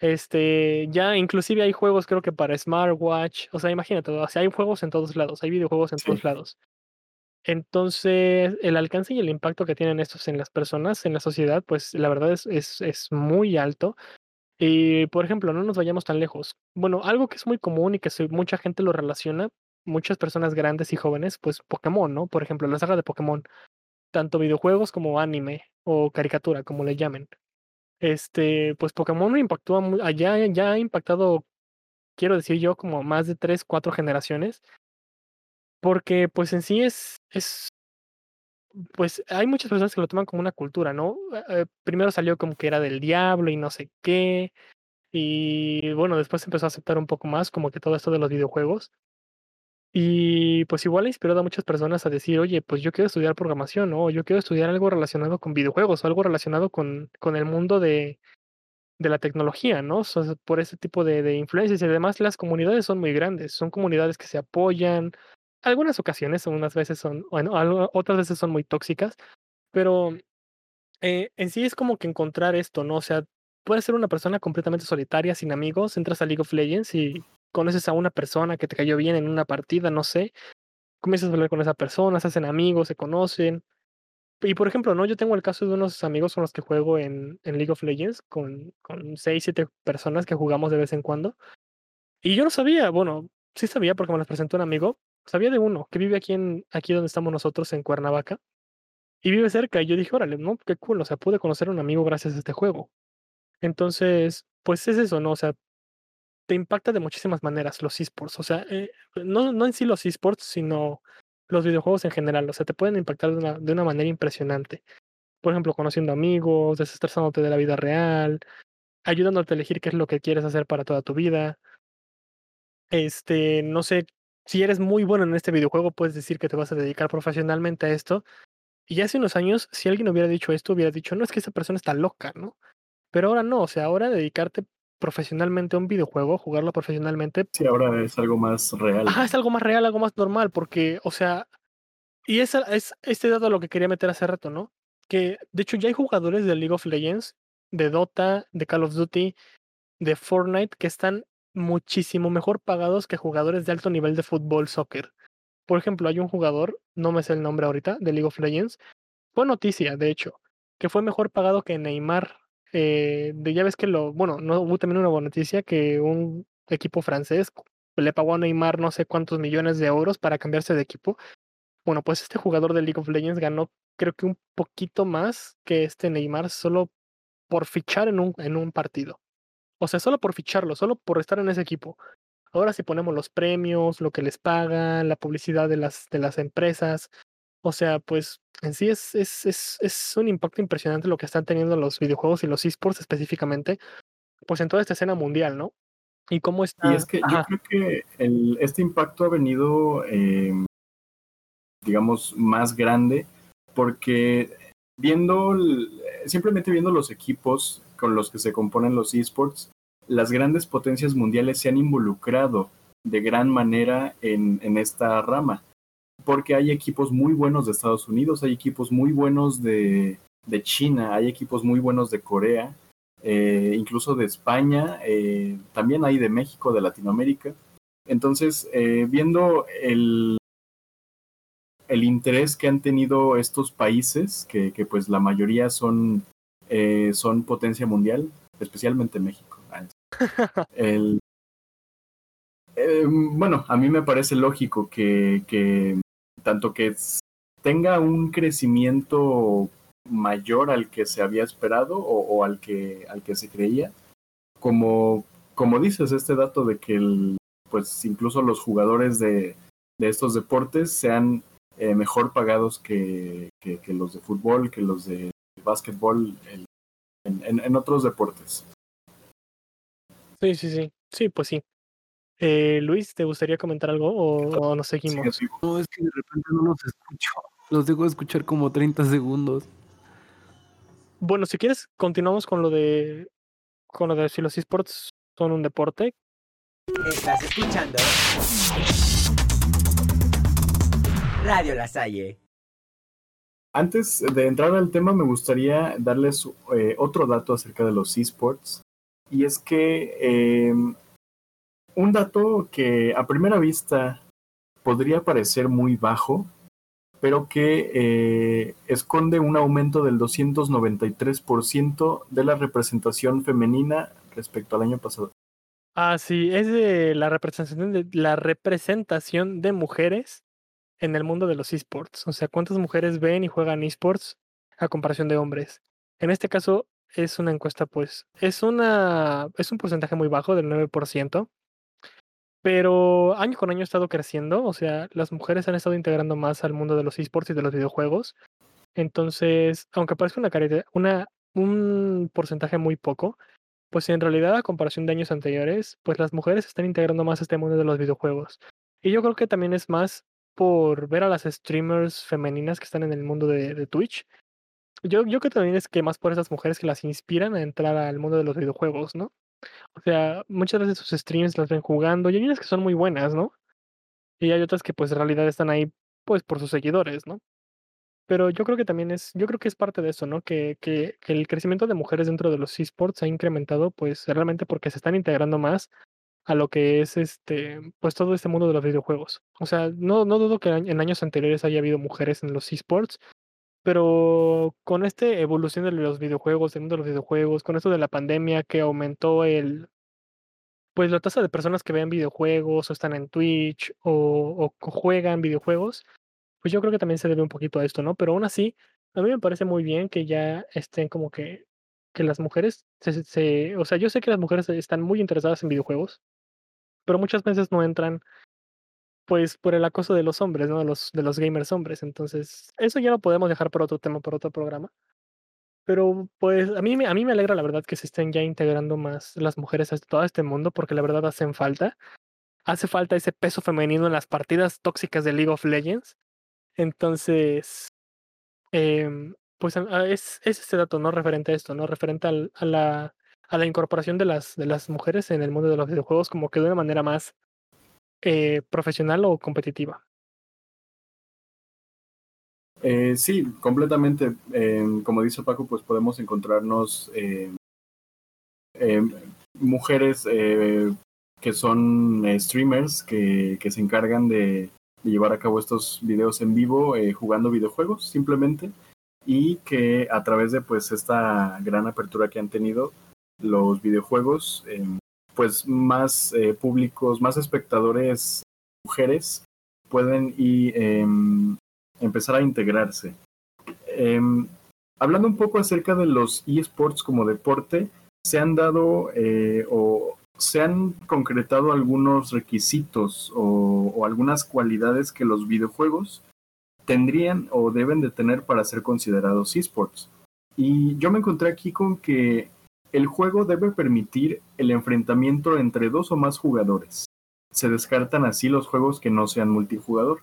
Este, ya inclusive hay juegos creo que para smartwatch, o sea, imagínate, o sea, hay juegos en todos lados, hay videojuegos en Sí. todos lados. Entonces, el alcance y el impacto que tienen estos en las personas, en la sociedad, pues la verdad es, es, es muy alto. Y, por ejemplo, no nos vayamos tan lejos. Bueno, algo que es muy común y que mucha gente lo relaciona, muchas personas grandes y jóvenes, pues Pokémon, ¿no? Por ejemplo, la saga de Pokémon, tanto videojuegos como anime o caricatura, como le llamen. Este, pues Pokémon impactó allá, ya ha impactado, quiero decir yo, como más de tres, cuatro generaciones. Porque, pues en sí es, es, pues hay muchas personas que lo toman como una cultura, ¿no? Eh, eh, primero salió como que era del diablo y no sé qué. Y bueno, después empezó a aceptar un poco más como que todo esto de los videojuegos. Y pues igual ha inspirado a muchas personas a decir, oye, pues yo quiero estudiar programación, ¿no? O yo quiero estudiar algo relacionado con videojuegos o algo relacionado con, con el mundo de, de la tecnología, ¿no? Por ese tipo de, de influencias y además las comunidades son muy grandes, son comunidades que se apoyan. Algunas ocasiones, unas veces son, bueno, otras veces son muy tóxicas, pero eh, en sí es como que encontrar esto, ¿no? O sea, puedes ser una persona completamente solitaria, sin amigos, entras a League of Legends y conoces a una persona que te cayó bien en una partida, no sé, comienzas a hablar con esa persona, se hacen amigos, se conocen. Y por ejemplo, ¿no? Yo tengo el caso de unos amigos con los que juego en, en League of Legends, con, con seis, siete personas que jugamos de vez en cuando. Y yo no sabía, bueno, sí sabía porque me los presentó un amigo, sabía de uno que vive aquí en, aquí donde estamos nosotros, en Cuernavaca, y vive cerca, y yo dije, órale, no, qué cool, o sea, pude conocer a un amigo gracias a este juego. Entonces, pues es eso, ¿no? O sea, te impacta de muchísimas maneras los esports. O sea, eh, no, no en sí los esports, sino los videojuegos en general. O sea, te pueden impactar de una, de una manera impresionante. Por ejemplo, conociendo amigos, desestresándote de la vida real, ayudándote a elegir qué es lo que quieres hacer para toda tu vida. Este, no sé, si eres muy bueno en este videojuego, puedes decir que te vas a dedicar profesionalmente a esto. Y hace unos años, si alguien hubiera dicho esto, hubiera dicho, no es que esa persona está loca, ¿no? Pero ahora no, o sea, ahora dedicarte profesionalmente a un videojuego, jugarlo profesionalmente, Sí, ahora es algo más real. ajá, es algo más real, algo más normal, porque, o sea, y esa es este dato lo que quería meter hace rato, ¿no? Que de hecho ya hay jugadores de League of Legends, de Dota, de Call of Duty, de Fortnite, que están muchísimo mejor pagados que jugadores de alto nivel de fútbol, soccer. Por ejemplo, hay un jugador, no me sé el nombre ahorita, de League of Legends, fue noticia, de hecho, que fue mejor pagado que Neymar. Eh, ya ves que lo, bueno, no hubo también una buena noticia que un equipo francés le pagó a Neymar no sé cuántos millones de euros para cambiarse de equipo. Bueno, pues este jugador de League of Legends ganó creo que un poquito más que este Neymar solo por fichar en un, en un partido. O sea, solo por ficharlo, solo por estar en ese equipo. Ahora si ponemos los premios, lo que les pagan, la publicidad de las, de las empresas, o sea, pues en sí es, es, es, es un impacto impresionante lo que están teniendo los videojuegos y los esports específicamente, pues en toda esta escena mundial, ¿no? Y cómo está... Y es que yo creo que el, este impacto ha venido, eh, digamos, más grande porque viendo, simplemente viendo los equipos con los que se componen los esports, las grandes potencias mundiales se han involucrado de gran manera en, en esta rama. Porque hay equipos muy buenos de Estados Unidos, hay equipos muy buenos de, de China, hay equipos muy buenos de Corea, eh, incluso de España, eh, también hay de México, de Latinoamérica. Entonces, eh, viendo el, el interés que han tenido estos países, que, que pues la mayoría son, eh, son potencia mundial, especialmente México. El, eh, bueno, a mí me parece lógico que, que tanto que tenga un crecimiento mayor al que se había esperado o, o al, que, al que se creía, como, como dices, este dato de que el, pues incluso los jugadores de, de estos deportes sean eh, mejor pagados que, que, que, los de fútbol, que los de básquetbol, el, en, en, en, otros deportes. Sí, sí, sí, sí, pues sí. Eh, Luis, ¿te gustaría comentar algo o, o nos seguimos? Sí, no, es que de repente no los escucho. Los dejo de escuchar como 30 segundos. Bueno, si quieres, continuamos con lo de con lo de si los esports son un deporte. Estás escuchando Radio La Salle. Antes de entrar al tema, me gustaría darles eh, otro dato acerca de los esports. Y es que eh, un dato que a primera vista podría parecer muy bajo, pero que eh, esconde un aumento del 293% de la representación femenina respecto al año pasado. Ah, sí, es de la representación de, la representación de mujeres en el mundo de los esports. O sea, cuántas mujeres ven y juegan esports a comparación de hombres. En este caso es una encuesta, pues, es una es un porcentaje muy bajo del 9%, pero año con año ha estado creciendo, o sea, las mujeres han estado integrando más al mundo de los esports y de los videojuegos. Entonces, aunque parezca una, una un porcentaje muy poco, pues en realidad a comparación de años anteriores, pues las mujeres están integrando más este mundo de los videojuegos. Y yo creo que también es más por ver a las streamers femeninas que están en el mundo de, Twitch. Yo, yo creo que también es que más por esas mujeres que las inspiran a entrar al mundo de los videojuegos, ¿no? O sea, muchas veces sus streams las ven jugando y hay unas que son muy buenas, ¿no? Y hay otras que pues en realidad están ahí pues por sus seguidores, ¿no? Pero yo creo que también es, yo creo que es parte de eso, ¿no? Que, que, que el crecimiento de mujeres dentro de los esports ha incrementado pues realmente porque se están integrando más a lo que es este, pues todo este mundo de los videojuegos. O sea, no, no dudo que en años anteriores haya habido mujeres en los esports, pero con esta evolución de los videojuegos, del mundo de los videojuegos, con esto de la pandemia que aumentó el, pues la tasa de personas que ven videojuegos o están en Twitch o, juegan videojuegos, pues yo creo que también se debe un poquito a esto, ¿no? Pero aún así, a mí me parece muy bien que ya estén como que, que las mujeres, se- o sea, yo sé que las mujeres están muy interesadas en videojuegos, pero muchas veces no entran, pues, por el acoso de los hombres, ¿no? De los, de los gamers hombres. Entonces, eso ya lo podemos dejar por otro tema, por otro programa. Pero, pues, a mí, a mí me alegra, la verdad, que se estén ya integrando más las mujeres a todo este mundo, porque la verdad hacen falta. Hace falta ese peso femenino en las partidas tóxicas de League of Legends. Entonces, em, pues es, es este dato, ¿no? Referente a esto, ¿no? Referente al- a, la, a la incorporación de las, de las mujeres en el mundo de los videojuegos como que de una manera más eh, profesional o competitiva. Eh, sí, completamente. Eh, como dice Paco, pues podemos encontrarnos eh, eh, mujeres eh, que son streamers que, que se encargan de, de llevar a cabo estos videos en vivo jugando videojuegos simplemente y que a través de pues esta gran apertura que han tenido los videojuegos eh, pues más eh, públicos, más espectadores mujeres pueden y em, empezar a integrarse. Em, hablando un poco acerca de los esports como deporte, se han dado eh, o se han concretado algunos requisitos o, o algunas cualidades que los videojuegos tendrían o deben de tener para ser considerados esports. Y yo me encontré aquí con que el juego debe permitir el enfrentamiento entre dos o más jugadores. Se descartan así los juegos que no sean multijugador.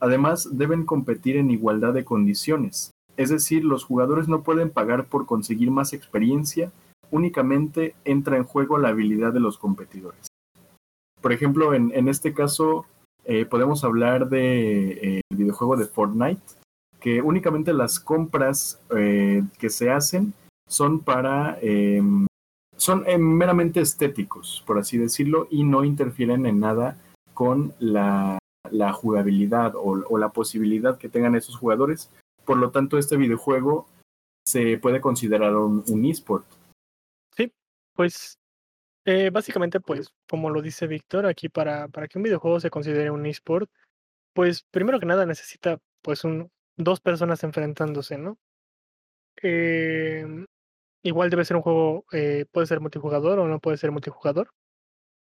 Además, deben competir en igualdad de condiciones, es decir, los jugadores no pueden pagar por conseguir más experiencia, únicamente entra en juego la habilidad de los competidores. Por ejemplo, en, este caso, eh, podemos hablar del de, eh, videojuego de Fortnite, que únicamente las compras eh, que se hacen son para eh, son eh, meramente estéticos, por así decirlo, y no interfieren en nada con la, la jugabilidad o, o, la posibilidad que tengan esos jugadores. Por lo tanto, este videojuego se puede considerar un, un eSport. Sí, pues eh, básicamente, pues, como lo dice Víctor, aquí para, para que un videojuego se considere un eSport, pues primero que nada necesita pues un, dos personas enfrentándose, ¿no? Eh, igual debe ser un juego, eh, puede ser multijugador o no puede ser multijugador.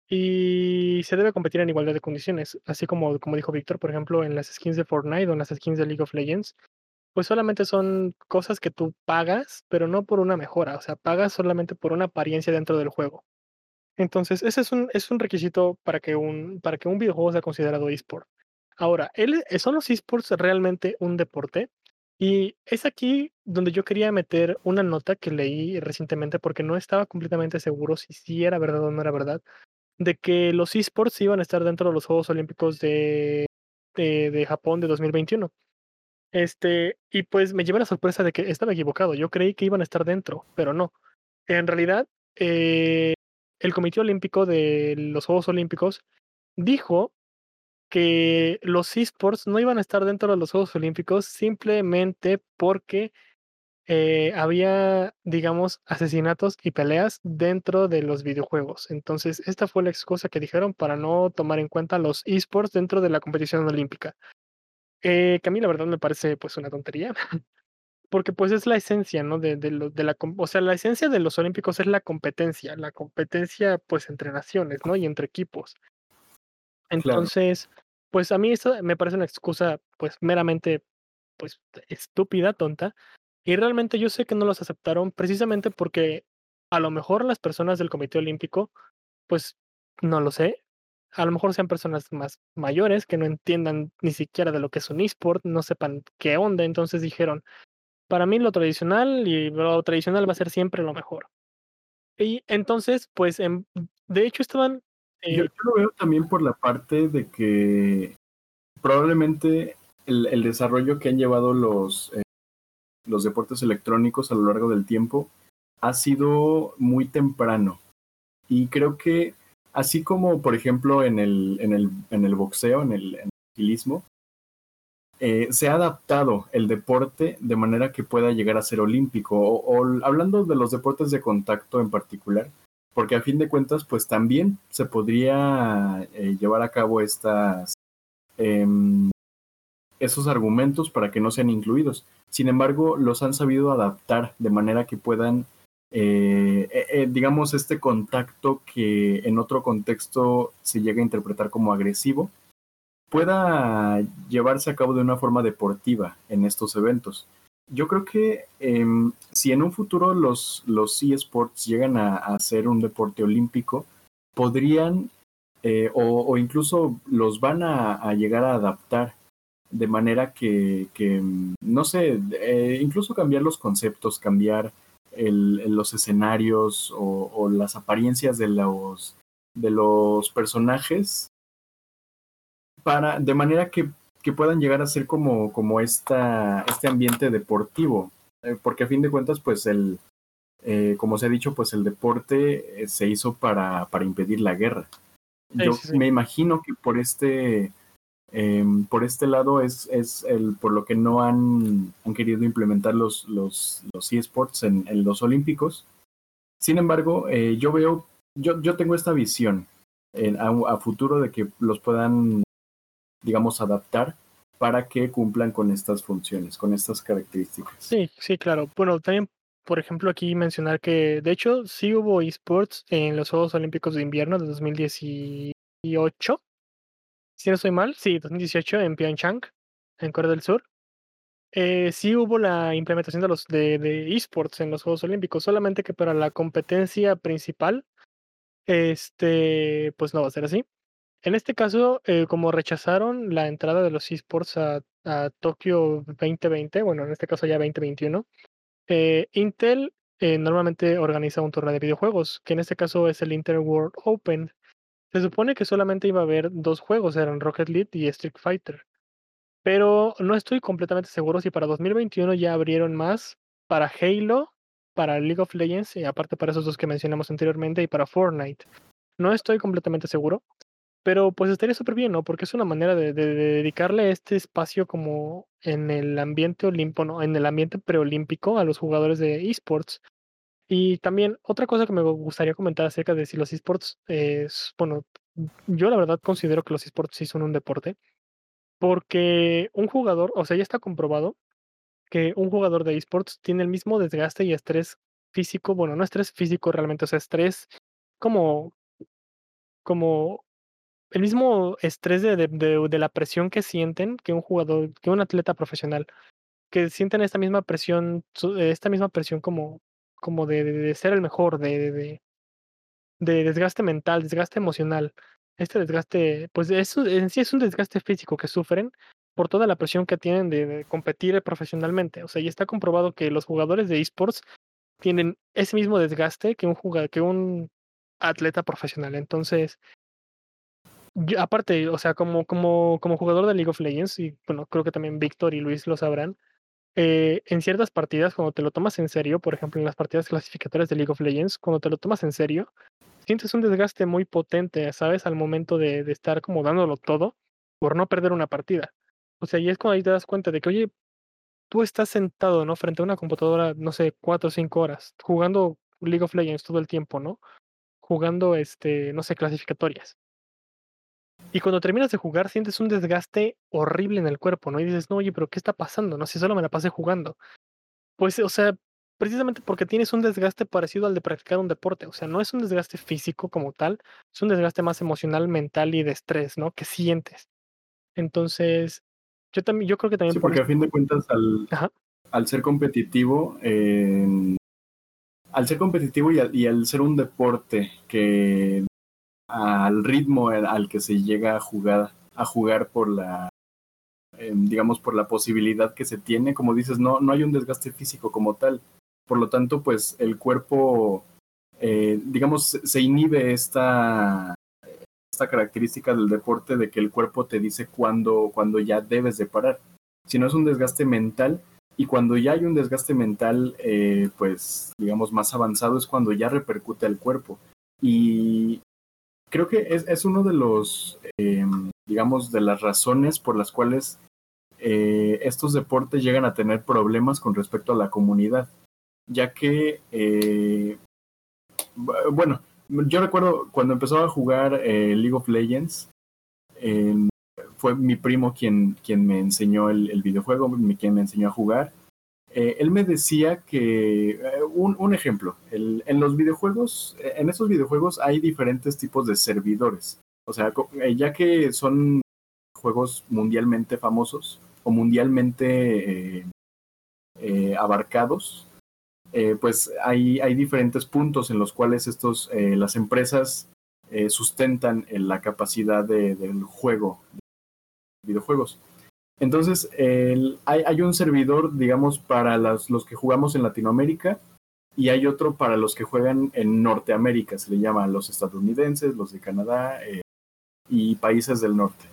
Y se debe competir en igualdad de condiciones, así como, como dijo Víctor, por ejemplo, en las skins de Fortnite o en las skins de League of Legends, pues solamente son cosas que tú pagas, pero no por una mejora, o sea, pagas solamente por una apariencia dentro del juego. Entonces, ese es un, es un requisito para que un, para que un videojuego sea considerado eSport. Ahora, ¿el, ¿son los esports realmente un deporte? Y es aquí donde yo quería meter una nota que leí recientemente porque no estaba completamente seguro si sí era verdad o no era verdad, de que los esports iban a estar dentro de los Juegos Olímpicos de, de, de Japón de 2021. Este, y pues me llevé la sorpresa de que estaba equivocado. Yo creí que iban a estar dentro, pero no. En realidad, eh, el Comité Olímpico de los Juegos Olímpicos dijo que los esports no iban a estar dentro de los Juegos Olímpicos simplemente porque eh, había, digamos, asesinatos y peleas dentro de los videojuegos. Entonces, esta fue la excusa que dijeron para no tomar en cuenta los esports dentro de la competición olímpica. Eh, que a mí la verdad me parece pues una tontería, porque pues es la esencia, ¿no? De, de, lo- de la, o sea, la esencia de los olímpicos es la competencia, la competencia pues entre naciones, ¿no? Y entre equipos. Entonces, pues a mí eso me parece una excusa pues meramente pues estúpida, tonta. Y realmente yo sé que no los aceptaron precisamente porque a lo mejor las personas del Comité Olímpico, pues no lo sé, a lo mejor sean personas más mayores que no entiendan ni siquiera de lo que es un esport, no sepan qué onda, entonces dijeron, para mí lo tradicional y lo tradicional va a ser siempre lo mejor. Y entonces, pues, de hecho estaban... Yo, lo veo también por la parte de que probablemente el, desarrollo que han llevado los, eh, los deportes electrónicos a lo largo del tiempo ha sido muy temprano. Y creo que así como, por ejemplo, en el, en el, en el boxeo, en el, en eh, se ha adaptado el deporte de manera que pueda llegar a ser olímpico. O, o hablando de los deportes de contacto en particular, porque a fin de cuentas, pues también se podría eh, llevar a cabo estas em, esos argumentos para que no sean incluidos. Sin embargo, los han sabido adaptar de manera que puedan, eh, eh, eh, digamos, este contacto que en otro contexto se llega a interpretar como agresivo, pueda llevarse a cabo de una forma deportiva en estos eventos. Yo creo que em, si en un futuro los, los eSports llegan a, a ser un deporte olímpico, podrían eh, o, incluso los van a, llegar a adaptar de manera que, mm, no sé, eh, incluso cambiar los conceptos, cambiar los escenarios o, o las apariencias de los, de los personajes para, de manera que, que puedan llegar a ser como, como esta, este ambiente deportivo. Eh, porque a fin de cuentas, pues el, eh, como se ha dicho, pues el deporte eh, se hizo para, para impedir la guerra. Yo sí, sí. me imagino que por este, em, por este lado es, es el por lo que no han, han querido implementar los, los, los eSports en, en los Olímpicos. Sin embargo, eh, yo veo, yo, yo tengo esta visión en- a, a futuro de que los puedan, digamos, adaptar para que cumplan con estas funciones, con estas características. Sí, sí, claro. Bueno, también, por ejemplo, aquí mencionar que, de hecho, sí hubo esports en los Juegos Olímpicos de Invierno de 2018. Si no estoy mal, sí, 2018 en Pyeongchang, en Corea del Sur. Eh, sí hubo la implementación de los de, de esports en los Juegos Olímpicos, solamente que para la competencia principal, este, pues no va a ser así. En este caso, eh, como rechazaron la entrada de los esports a, a Tokio 2020, bueno, en este caso ya 2021, eh, Intel eh, normalmente organiza un torneo de videojuegos, que en este caso es el Intel World Open. Se supone que solamente iba a haber dos juegos, eran Rocket League y Street Fighter. Pero no estoy completamente seguro si para 2021 ya abrieron más para Halo, para League of Legends, y aparte para esos dos que mencionamos anteriormente, y para Fortnite. No estoy completamente seguro, pero pues estaría súper bien, ¿no? Porque es una manera de, de- de dedicarle este espacio como en el ambiente olímpico, ¿no? En el ambiente preolímpico a los jugadores de esports. Y también otra cosa que me gustaría comentar acerca de si los esports es, bueno, yo la verdad considero que los esports sí son un deporte, porque un jugador, o sea, ya está comprobado que un jugador de esports tiene el mismo desgaste y estrés físico, bueno, no estrés físico realmente, o sea, estrés como, como el mismo estrés de, de- de- la presión que sienten que un jugador, que un atleta profesional, que sienten esta misma presión, esta misma presión como, como de, ser el mejor, de, de, de- de desgaste mental, desgaste emocional. Este desgaste, pues eso en sí es un desgaste físico que sufren por toda la presión que tienen de, competir profesionalmente. O sea, ya está comprobado que los jugadores de esports tienen ese mismo desgaste que un que un atleta profesional. Entonces, yo- aparte, o sea, como, como, como jugador de League of Legends, y bueno, creo que también Víctor y Luis lo sabrán, eh, en ciertas partidas, cuando te lo tomas en serio, por ejemplo, en las partidas clasificatorias de League of Legends, cuando te lo tomas en serio, sientes un desgaste muy potente, ¿sabes? Al momento de, de estar como dándolo todo por no perder una partida. O sea, y es cuando ahí te das cuenta de que, oye, tú estás sentado, ¿no? Frente a una computadora, no sé, cuatro o cinco horas, jugando League of Legends todo el tiempo, ¿no? Jugando, este, no sé, clasificatorias. Y cuando terminas de jugar, sientes un desgaste horrible en el cuerpo, ¿no? Y dices, no, oye, pero ¿qué está pasando? No sé, solo me la pasé jugando. Pues, o sea, precisamente porque tienes un desgaste parecido al de practicar un deporte. O sea, no es un desgaste físico como tal, es un desgaste más emocional, mental y de estrés, ¿no? Que sientes. Entonces, yo también, yo creo que también. Sí, por porque a fin de cuentas, al, Ajá. al ser competitivo, eh, al ser competitivo y al, y al ser un deporte que al ritmo al, que se llega a jugar, a jugar por la, eh, digamos, por la posibilidad que se tiene, como dices, no, no hay un desgaste físico como tal. Por lo tanto, pues el cuerpo, eh, digamos, se- inhibe esta, esta característica del deporte de que el cuerpo te dice cuándo, cuándo ya debes de parar. Si no es un desgaste mental, y cuando ya hay un desgaste mental, eh, pues digamos más avanzado, es cuando ya repercute al cuerpo. Y creo que es, es uno de los, eh, digamos, de las razones por las cuales eh, estos deportes llegan a tener problemas con respecto a la comunidad, ya que, eh, bu- bueno, yo recuerdo cuando empezó a jugar eh, League of Legends, eh, fue mi primo quien, quien me enseñó el, videojuego, quien me enseñó a jugar. Eh, él me decía que, eh, un, un ejemplo, el- en los videojuegos, eh, en estos videojuegos hay diferentes tipos de servidores. O sea, ya que son juegos mundialmente famosos o mundialmente abarcados, pues hay, hay diferentes puntos en los cuales estos, las empresas sustentan la capacidad de- del juego, de videojuegos. Entonces, el- hay, hay un servidor, digamos, para las- los que jugamos en Latinoamérica y hay otro para los que juegan en Norteamérica, se le llama los estadounidenses, los de Canadá eh, y países del norte.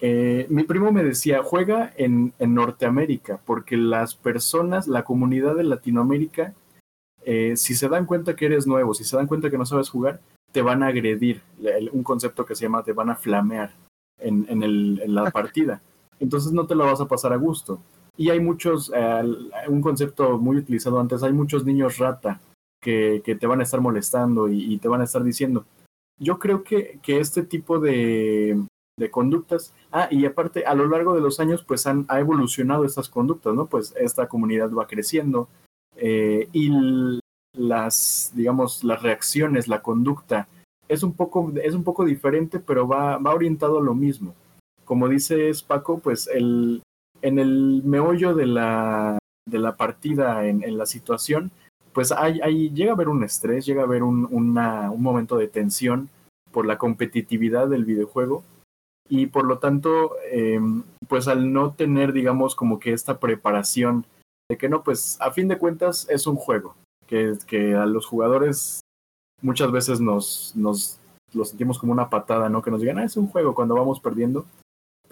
Eh, mi primo me decía, juega en, en Norteamérica, porque las personas, la comunidad de Latinoamérica, eh, si se dan cuenta que eres nuevo, si se dan cuenta que no sabes jugar, te van a agredir. El- un concepto que se llama te van a flamear en, en el- en la partida. Entonces no te la vas a pasar a gusto. Y hay muchos, eh, un concepto muy utilizado antes, hay muchos niños rata que, que te van a estar molestando y, te van a estar diciendo. Yo creo que, que este tipo de, de conductas, ah, y aparte a lo largo de los años pues han, ha evolucionado estas conductas, ¿no? Pues esta comunidad va creciendo eh, y las, digamos, las reacciones, la conducta es un poco, es un poco diferente, pero va, va orientado a lo mismo. Como dices Paco, pues el, en el meollo de la, de la partida, en, la situación, pues hay, hay, llega a haber un estrés, llega a haber un, un momento de tensión por la competitividad del videojuego y por lo tanto, eh, pues al no tener, digamos, como que esta preparación de que no, pues a fin de cuentas es un juego, que, que a los jugadores muchas veces nos, nos lo sentimos como una patada, ¿no? Que nos digan, ah, es un juego cuando vamos perdiendo,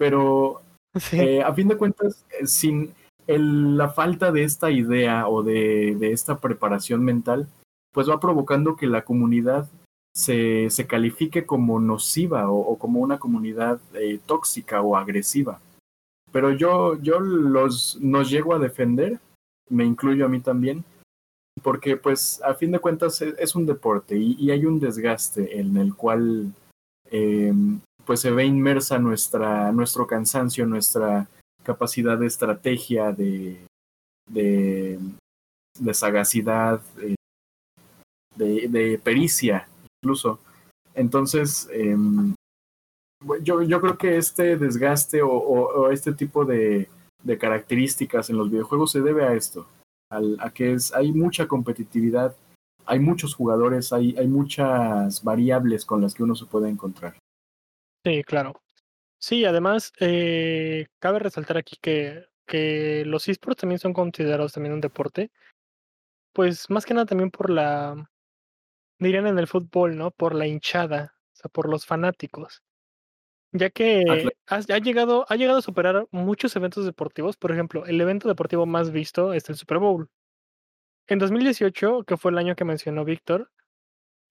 pero Sí. eh, a fin de cuentas, eh, sin el- la falta de esta idea o de, de esta preparación mental, pues va provocando que la comunidad se, se califique como nociva o, o como una comunidad eh, tóxica o agresiva. Pero yo, yo los, nos llego a defender, me incluyo a mí también, porque pues a fin de cuentas es, es un deporte y, y hay un desgaste en el cual eh, pues se ve inmersa nuestra, nuestro cansancio, nuestra capacidad de estrategia, de, de, sagacidad, eh, de, pericia incluso. Entonces, eh, yo, yo creo que este desgaste o este tipo de, de, características en los videojuegos se debe a esto, al, a que es, hay mucha competitividad, hay muchos jugadores, hay, hay muchas variables con las que uno se puede encontrar. Sí, claro. Sí, además, eh, cabe resaltar aquí que, que los esports también son considerados también un deporte. Pues más que nada también por la, dirían en el fútbol, ¿no? Por la hinchada, o sea, por los fanáticos. Ya que Ah, ha, ha llegado, ha llegado a superar muchos eventos deportivos. Por ejemplo, el evento deportivo más visto es el Super Bowl. En 2018, que fue el año que mencionó Víctor,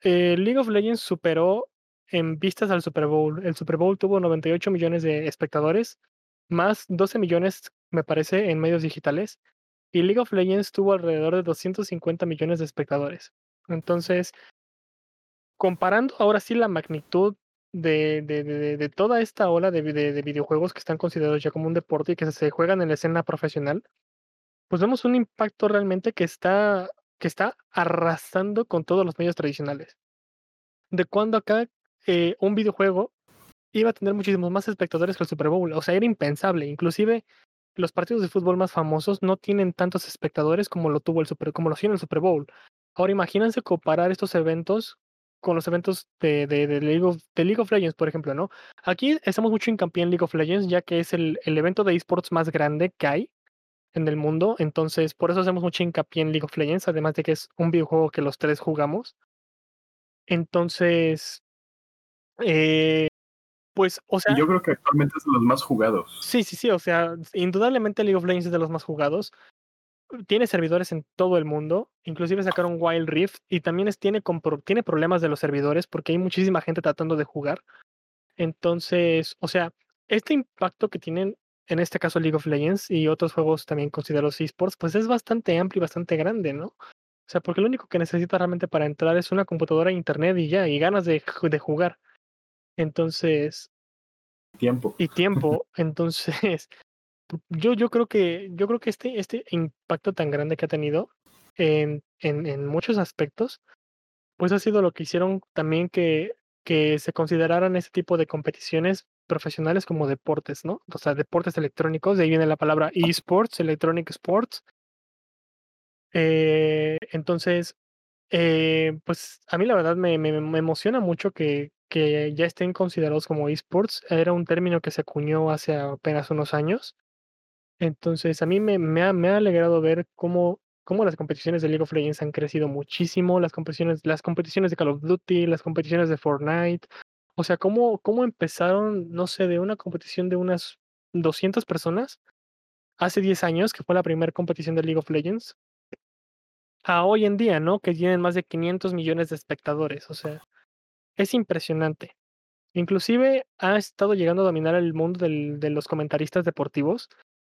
eh, League of Legends superó en vistas al Super Bowl. El Super Bowl tuvo 98 millones de espectadores más 12 millones, me parece, en medios digitales. Y League of Legends tuvo alrededor de 250 millones de espectadores. Entonces, comparando ahora sí la magnitud de, de, de, de toda esta ola de, de videojuegos que están considerados ya como un deporte y que se juegan en la escena profesional, pues vemos un impacto realmente que está, que está arrasando con todos los medios tradicionales. De cuando acá un videojuego iba a tener muchísimos más espectadores que el Super Bowl. O sea, era impensable. Inclusive los partidos de fútbol más famosos no tienen tantos espectadores como lo tuvo el Super, como lo el Super Bowl. Ahora imagínense comparar estos eventos con los eventos de, de, de, League of, de, Legends, por ejemplo, ¿no? Aquí estamos mucho hincapié en League of Legends, ya que es el, el evento de esports más grande que hay en el mundo. Entonces, por eso hacemos mucho hincapié en League of Legends, además de que es un videojuego que los tres jugamos. Entonces, eh, pues, o sea. Y yo creo que actualmente es de los más jugados. Sí, sí, sí. O sea, indudablemente League of Legends es de los más jugados. Tiene servidores en todo el mundo. Inclusive sacaron Wild Rift. Y también es, tiene, tiene problemas de los servidores porque hay muchísima gente tratando de jugar. Entonces, o sea, este impacto que tienen, en este caso League of Legends y otros juegos también considerados esports, pues es bastante amplio y bastante grande, ¿no? O sea, porque lo único que necesita realmente para entrar es una computadora e internet y ya, y ganas de, de jugar. Entonces. Tiempo. Y tiempo. Entonces. Yo, yo creo que, yo creo que este, este impacto tan grande que ha tenido en, en, en muchos aspectos, pues ha sido lo que hicieron también que, que se consideraran ese tipo de competiciones profesionales como deportes, ¿no? O sea, deportes electrónicos, de ahí viene la palabra esports, electronic sports. Eh, entonces, eh, pues a mí la verdad me, me, me emociona mucho que, que ya estén considerados como esports. Era un término que se acuñó hace apenas unos años. Entonces, a mí me, ha, ha alegrado ver cómo, cómo las competiciones de League of Legends han crecido muchísimo, las competiciones, las competiciones de Call of Duty, las competiciones de Fortnite. O sea, cómo, cómo empezaron, no sé, de una competición de unas 200 personas hace 10 años, que fue la primera competición de League of Legends, a hoy en día, ¿no? Que tienen más de 500 millones de espectadores. O sea, es impresionante. Inclusive ha estado llegando a dominar el mundo de los comentaristas deportivos,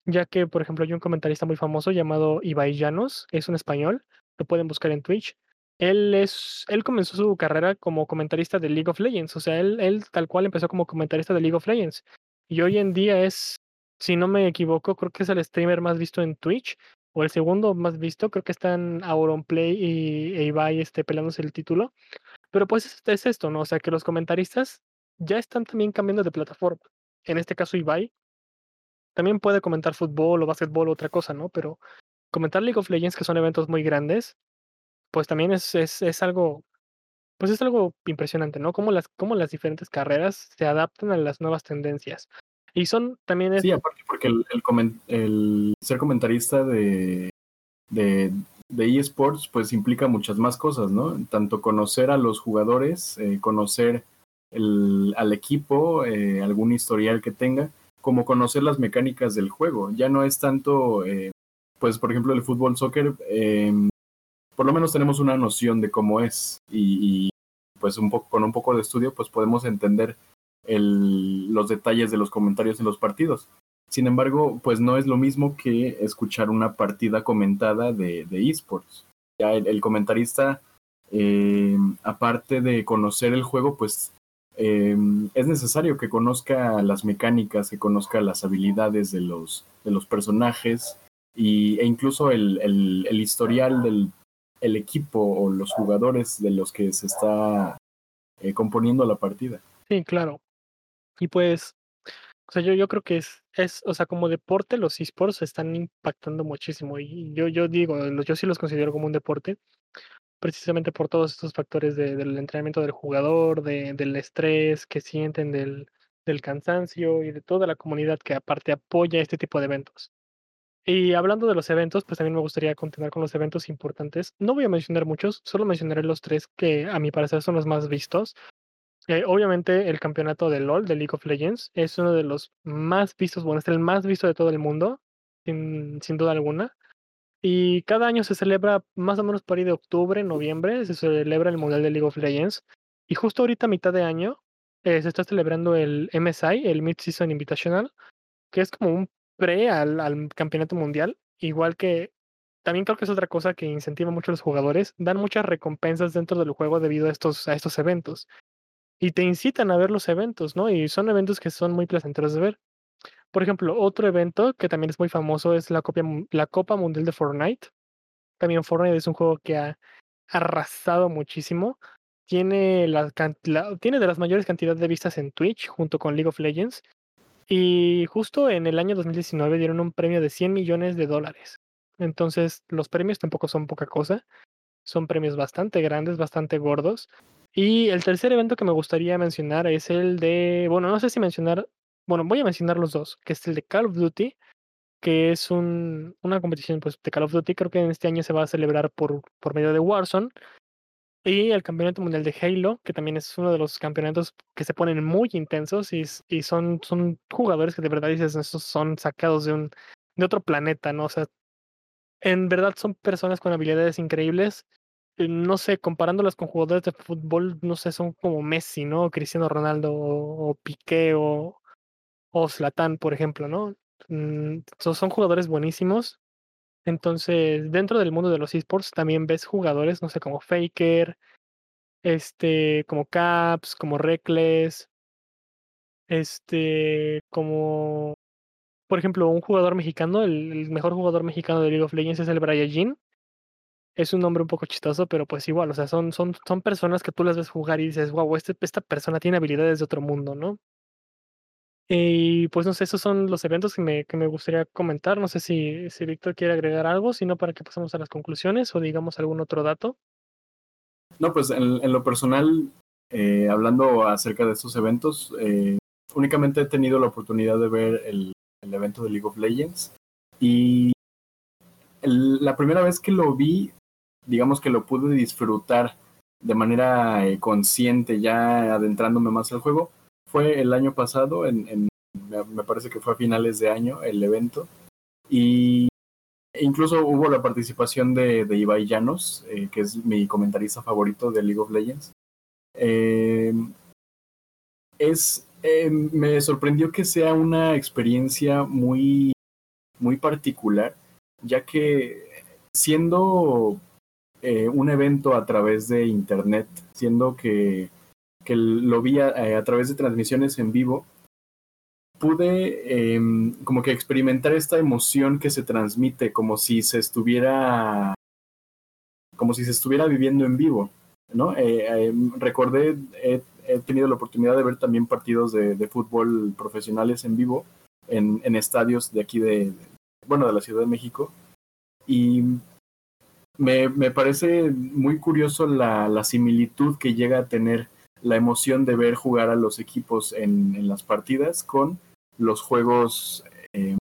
ya que, por ejemplo, hay un comentarista muy famoso llamado Ibai Llanos, es un español, lo pueden buscar en Twitch. Él es, él comenzó su carrera como comentarista de League of Legends, o sea, él, él tal cual empezó como comentarista de League of Legends. Y hoy en día es, si no me equivoco, creo que es el streamer más visto en Twitch, o el segundo más visto, creo que están Auronplay y e Ibai este, peleándose el título. Pero pues es, es, esto, ¿no? O sea, que los comentaristas ya están también cambiando de plataforma. En este caso, Ibai también puede comentar fútbol o básquetbol o otra cosa, ¿no? Pero comentar League of Legends, que son eventos muy grandes, pues también es, es, es algo, pues es algo impresionante, ¿no? Cómo las, cómo las diferentes carreras se adaptan a las nuevas tendencias. Y son también... Es... Sí, aparte porque el, el, coment el ser comentarista de, de, de eSports pues implica muchas más cosas, ¿no? Tanto conocer a los jugadores, eh, conocer el, al equipo, eh, algún historial que tenga, como conocer las mecánicas del juego. Ya no es tanto, eh, pues por ejemplo el fútbol, soccer, em, por lo menos tenemos una noción de cómo es y, y pues un poco, con un poco de estudio pues podemos entender el, los detalles de los comentarios en los partidos. Sin embargo, pues no es lo mismo que escuchar una partida comentada de, esports. Ya el, comentarista, eh, aparte de conocer el juego, pues eh, es necesario que conozca las mecánicas, que conozca las habilidades de los, de los personajes y, e incluso el, historial del el equipo o los jugadores de los que se está eh, componiendo la partida. Sí, claro. Y pues o sea, yo, yo creo que es, es, o sea, como deporte, los esports están impactando muchísimo. Y yo, yo digo, yo sí los considero como un deporte, precisamente por todos estos factores de, del entrenamiento del jugador, de, del estrés que sienten, del, del cansancio y de toda la comunidad que aparte apoya este tipo de eventos. Y hablando de los eventos, pues también me gustaría continuar con los eventos importantes. No voy a mencionar muchos, solo mencionaré los tres que a mi parecer son los más vistos. Obviamente el campeonato de LOL, de League of Legends, es uno de los más vistos, bueno, es el más visto de todo el mundo, sin, duda alguna. Y cada año se celebra más o menos por ahí de octubre, noviembre, se celebra el Mundial de League of Legends. Y justo ahorita, a mitad de año, eh, se está celebrando el MSI, el Mid-Season Invitational, que es como un pre al, al campeonato mundial, igual que también creo que es otra cosa que incentiva mucho a los jugadores, dan muchas recompensas dentro del juego debido a estos, a estos eventos. Y te incitan a ver los eventos, ¿no? Y son eventos que son muy placenteros de ver. Por ejemplo, otro evento que también es muy famoso es la, Copa Mundial de Fortnite. También Fortnite es un juego que ha arrasado muchísimo. Tiene, tiene de las mayores cantidades de vistas en Twitch junto con League of Legends. Y justo en el año 2019 dieron un premio de 100 millones de dólares. Entonces, los premios tampoco son poca cosa. Son premios bastante grandes, bastante gordos. Y el tercer evento que me gustaría mencionar es el de, bueno, no sé si mencionar, bueno, voy a mencionar los dos, que es el de Call of Duty, que es un, una competición pues, de Call of Duty, creo que en este año se va a celebrar por, por medio de Warzone. Y el Campeonato Mundial de Halo, que también es uno de los campeonatos que se ponen muy intensos y, y son, son jugadores que de verdad dices, estos son sacados de un de otro planeta, ¿no? O sea, en verdad son personas con habilidades increíbles. Eh, No sé, comparándolas con jugadores de fútbol, no sé, son como Messi, ¿no? Cristiano Ronaldo o, Piqué o, o por ejemplo, ¿no? Mm, so- son jugadores buenísimos. Entonces, dentro del mundo de los esports también ves jugadores, no sé, como Faker, este, como Caps, como Reckless, este, como, por ejemplo, un jugador mexicano, el, mejor jugador mexicano de League of Legends es el Brian Es un nombre un poco chistoso, pero pues igual, o sea, son, son, son personas que tú las ves jugar y dices, wow, este, esta persona tiene habilidades de otro mundo, ¿no? Y pues no sé, esos son los eventos que me, que me gustaría comentar. No sé si, si Víctor quiere agregar algo, sino para que pasemos a las conclusiones o digamos algún otro dato. No, pues en, lo personal, eh, hablando acerca de estos eventos, eh, únicamente he tenido la oportunidad de ver el, el evento de League of Legends y la primera vez que lo vi, digamos que lo pude disfrutar de manera eh, consciente, ya adentrándome más al juego, fue el año pasado, en, me- parece que fue a finales de año el evento, y incluso hubo la participación de, de Llanos, eh, que es mi comentarista favorito de League of Legends. Eh, es, eh, me sorprendió que sea una experiencia muy, muy particular, ya que siendo eh, un evento a través de internet, siendo que, que lo vi a, eh, a través de transmisiones en vivo, pude eh, como que experimentar esta emoción que se transmite como si se estuviera como si se estuviera viviendo en vivo no Eh, eh, recordé he, tenido la oportunidad de ver también partidos de, de fútbol profesionales en vivo en, en estadios de aquí de- bueno de la Ciudad de México y me, me parece muy curioso la, la similitud que llega a tener la emoción de ver jugar a los equipos en, en las partidas con los juegos eh,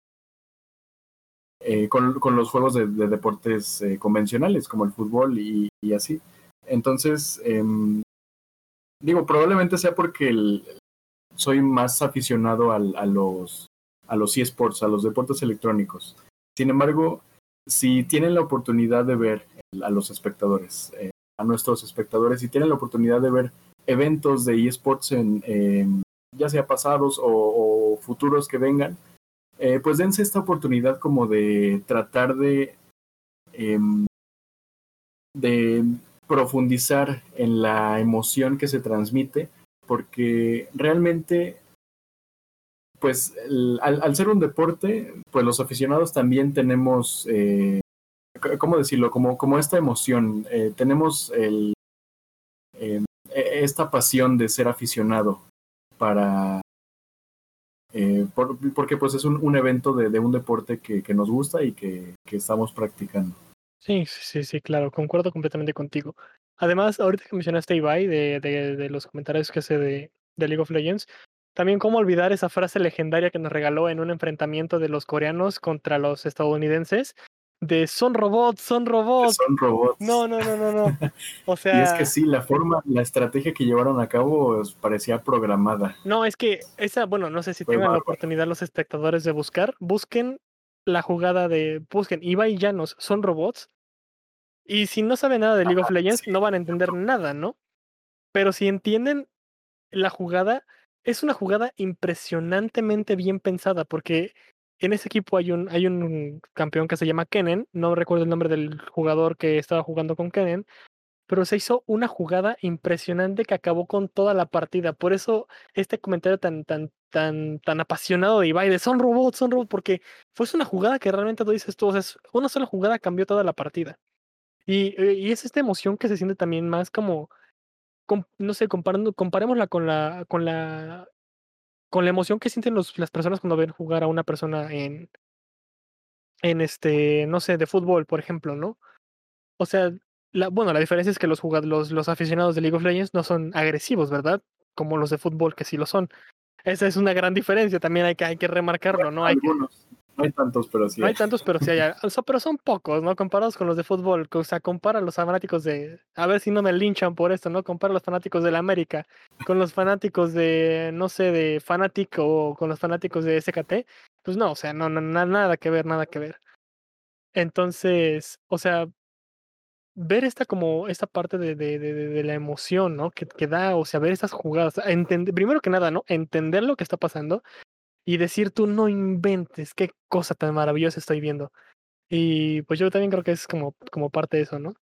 eh, con, con, los juegos de, de deportes eh, convencionales como el fútbol y, y así. Entonces eh, digo probablemente sea porque el, soy más aficionado al, a los a los esports a los deportes electrónicos. Sin embargo si tienen la oportunidad de ver a los espectadores eh, a nuestros espectadores si tienen la oportunidad de ver eventos de esports en, ya sea pasados o, futuros que vengan, eh, pues dense esta oportunidad como de tratar eh, de profundizar en la emoción que se transmite, porque realmente, pues el, al, al, ser un deporte, pues los aficionados también tenemos, eh, ¿cómo decirlo? Como, esta emoción, eh, tenemos el, eh, esta pasión de ser aficionado para eh, por, porque pues es un, evento de, un deporte que, nos gusta y que, estamos practicando. Sí, sí, sí, claro, concuerdo completamente contigo. Además, ahorita que mencionaste Ibai de, de, los comentarios que hace de, League of Legends, también cómo olvidar esa frase legendaria que nos regaló en un enfrentamiento de los coreanos contra los estadounidenses, de son robots, son robots. Son robots. No, no, no, no, no. O sea. y es que sí, la forma, la estrategia que llevaron a cabo parecía programada. No, es que esa, bueno, no sé si Fue tengan la oportunidad los espectadores de buscar, busquen la jugada de, busquen Ibai y Llanos, son robots. Y si no saben nada de League of Legends, sí. no van a entender nada, ¿no? Pero si entienden la jugada, es una jugada impresionantemente bien pensada porque en ese equipo hay un, hay un campeón que se llama Kennen, no recuerdo el nombre del jugador que estaba jugando con Kennen, pero se hizo una jugada impresionante que acabó con toda la partida. Por eso este comentario tan, tan, tan, tan apasionado de Ibai son robots, son robots, porque fue una jugada que realmente tú dices tú, o sea, una sola jugada cambió toda la partida. Y, eh, y es esta emoción que se siente también más como, no sé, comparando, comparémosla con la, con la, con la emoción que sienten los, las personas cuando ven jugar a una persona en, en este, no sé, de fútbol, por ejemplo, ¿no? O sea, la, bueno, la diferencia es que los, los, los aficionados de League of Legends no son agresivos, ¿verdad? Como los de fútbol que sí lo son. Esa es una gran diferencia, también hay que, hay que remarcarlo, ¿no? No hay tantos, pero sí. no hay tantos, pero sí hay. o sea, pero son pocos, ¿no? Comparados con los de fútbol. O sea, compara a los fanáticos de. A ver si no me linchan por esto, ¿no? Compara a los fanáticos del América con los fanáticos de, no sé, de Fanatic o con los fanáticos de SKT. Pues no, o sea, no, no, na- nada que ver, nada que ver. Entonces, o sea, ver esta como, esta parte de, de, de, de- de la emoción, ¿no? Que, que da, o sea, ver estas jugadas. entender- primero que nada, ¿no? Entender lo que está pasando y decir tú no inventes, qué cosa tan maravillosa estoy viendo. Y pues yo también creo que es como, como parte de eso, ¿no?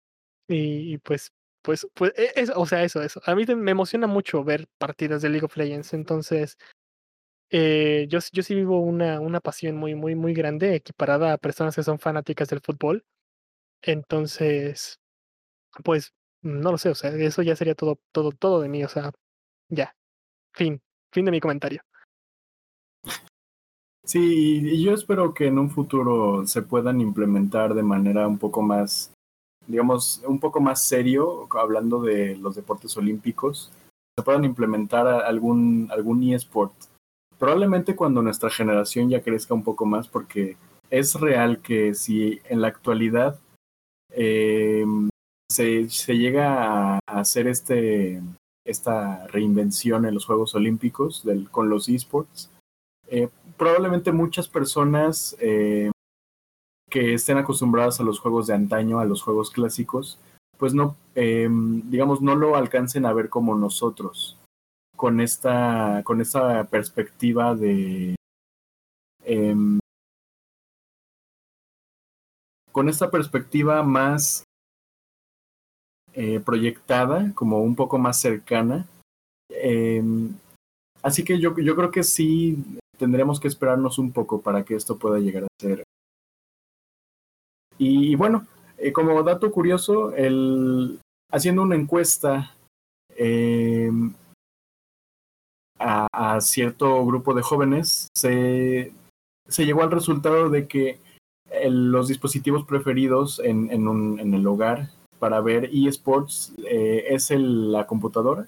Y, pues, pues, pues, e- es, o sea, eso, eso. A mí me emociona mucho ver partidas de League of Legends, entonces eh, yo, yo sí vivo una, una pasión muy, muy, muy grande, equiparada a personas que son fanáticas del fútbol. Entonces, pues, no lo sé, o sea, eso ya sería todo, todo, todo de mí, o sea, ya, fin, fin de mi comentario. Sí, y yo espero que en un futuro se puedan implementar de manera un poco más, digamos, un poco más serio, hablando de los deportes olímpicos, se puedan implementar algún, algún eSport. Probablemente cuando nuestra generación ya crezca un poco más, porque es real que si en la actualidad eh, se, se llega a hacer este, esta reinvención en los Juegos Olímpicos del, con los eSports, eh, probablemente muchas personas eh, que estén acostumbradas a los juegos de antaño, a los juegos clásicos, pues no, eh, digamos, no lo alcancen a ver como nosotros, con esta, con esta perspectiva de, em, con esta perspectiva más eh, proyectada, como un poco más cercana. Em, así que yo, yo creo que sí tendremos que esperarnos un poco para que esto pueda llegar a ser. Y, bueno, eh, como dato curioso, el, haciendo una encuesta eh, a, a, cierto grupo de jóvenes, se, se, llegó al resultado de que el, los dispositivos preferidos en, en, un, en, el hogar para ver eSports eh, es el, la computadora,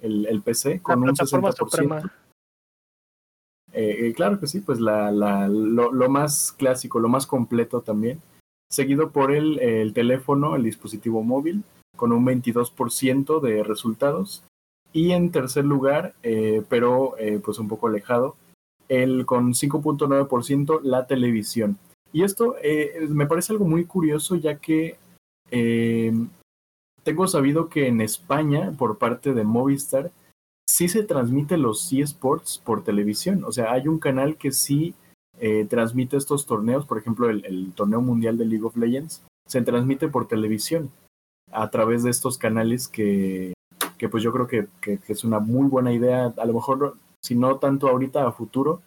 el, el PC, con la un 60%. Suprema. Eh, claro que sí, pues la, lo, más clásico, lo más completo también, seguido por el, el teléfono, el dispositivo móvil, con un 22% de resultados. Y en tercer lugar, eh, pero eh, pues un poco alejado, el con 5.9% la televisión. Y esto eh, me parece algo muy curioso ya que eh, tengo sabido que en España, por parte de Movistar, sí se transmite los eSports por televisión. O sea, hay un canal que sí eh, transmite estos torneos, por ejemplo, el, torneo mundial de League of Legends, se transmite por televisión a través de estos canales que, que pues yo creo que, es una muy buena idea, a lo mejor, si no tanto ahorita, a futuro,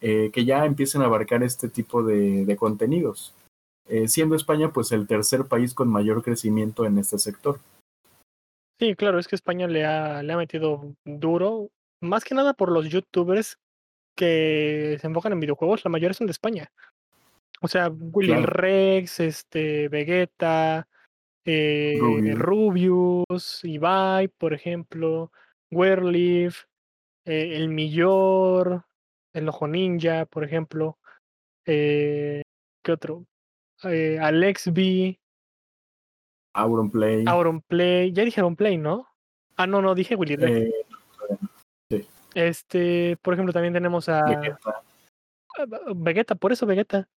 eh, que ya empiecen a abarcar este tipo de, de contenidos. Eh, siendo España pues el tercer país con mayor crecimiento en este sector. Sí, claro, es que España le ha, le ha metido duro, más que nada por los youtubers que se enfocan en videojuegos, la mayoría son de España. O sea, Willy claro. Rex, este, Vegeta, eh, Rubius. Rubius, Ibai, por ejemplo, Werleaf, eh, El Millor, El Ojo Ninja, por ejemplo. Eh, ¿Qué otro? Eh, Alex B. Auronplay. Auronplay. Ya dije Auronplay, ¿no? Ah, no, no, dije Willy Rex. Eh, sí. Este, por ejemplo, también tenemos a Vegeta, a Vegeta por eso Vegeta.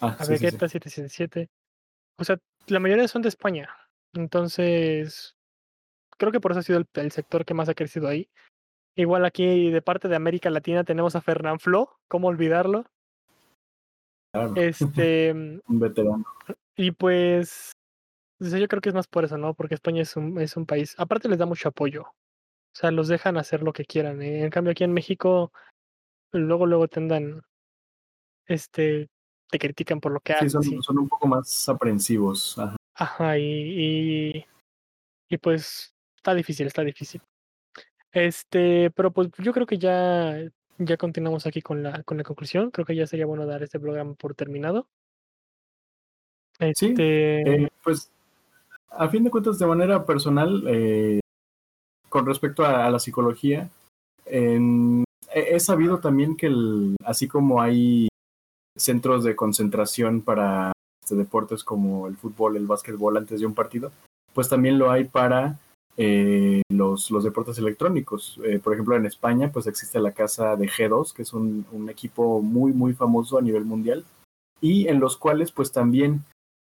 ah, A sí, Vegeta sí. 777. O sea, la mayoría son de España. Entonces, creo que por eso ha sido el, el sector que más ha crecido ahí. Igual aquí de parte de América Latina tenemos a Fernán Flo, ¿cómo olvidarlo? Claro, Este, un veterano. y pues, sea, yo creo que es más por eso, ¿no? Porque España es un, es un país, aparte les da mucho apoyo, o sea, los dejan hacer lo que quieran. ¿eh? En cambio aquí en México, luego, luego te andan, este, te critican por lo que Sí, haces. son, son un poco más aprensivos. Ajá. Ajá, y, y, y pues está difícil, está difícil. Este, pero pues yo creo que ya, ya continuamos aquí con la, con la conclusión. Creo que ya sería bueno dar este programa por terminado. Sí, Este, Eh, pues, a fin de cuentas, de manera personal, eh, con respecto a, la psicología, en- he, he sabido también que el- así como hay centros de concentración para este, deportes como el fútbol, el básquetbol antes de un partido, pues también lo hay para eh, los, los deportes electrónicos. Eh, por ejemplo, en España, pues existe la casa de G2, que es un, un equipo muy, muy famoso a nivel mundial, y en los cuales, pues también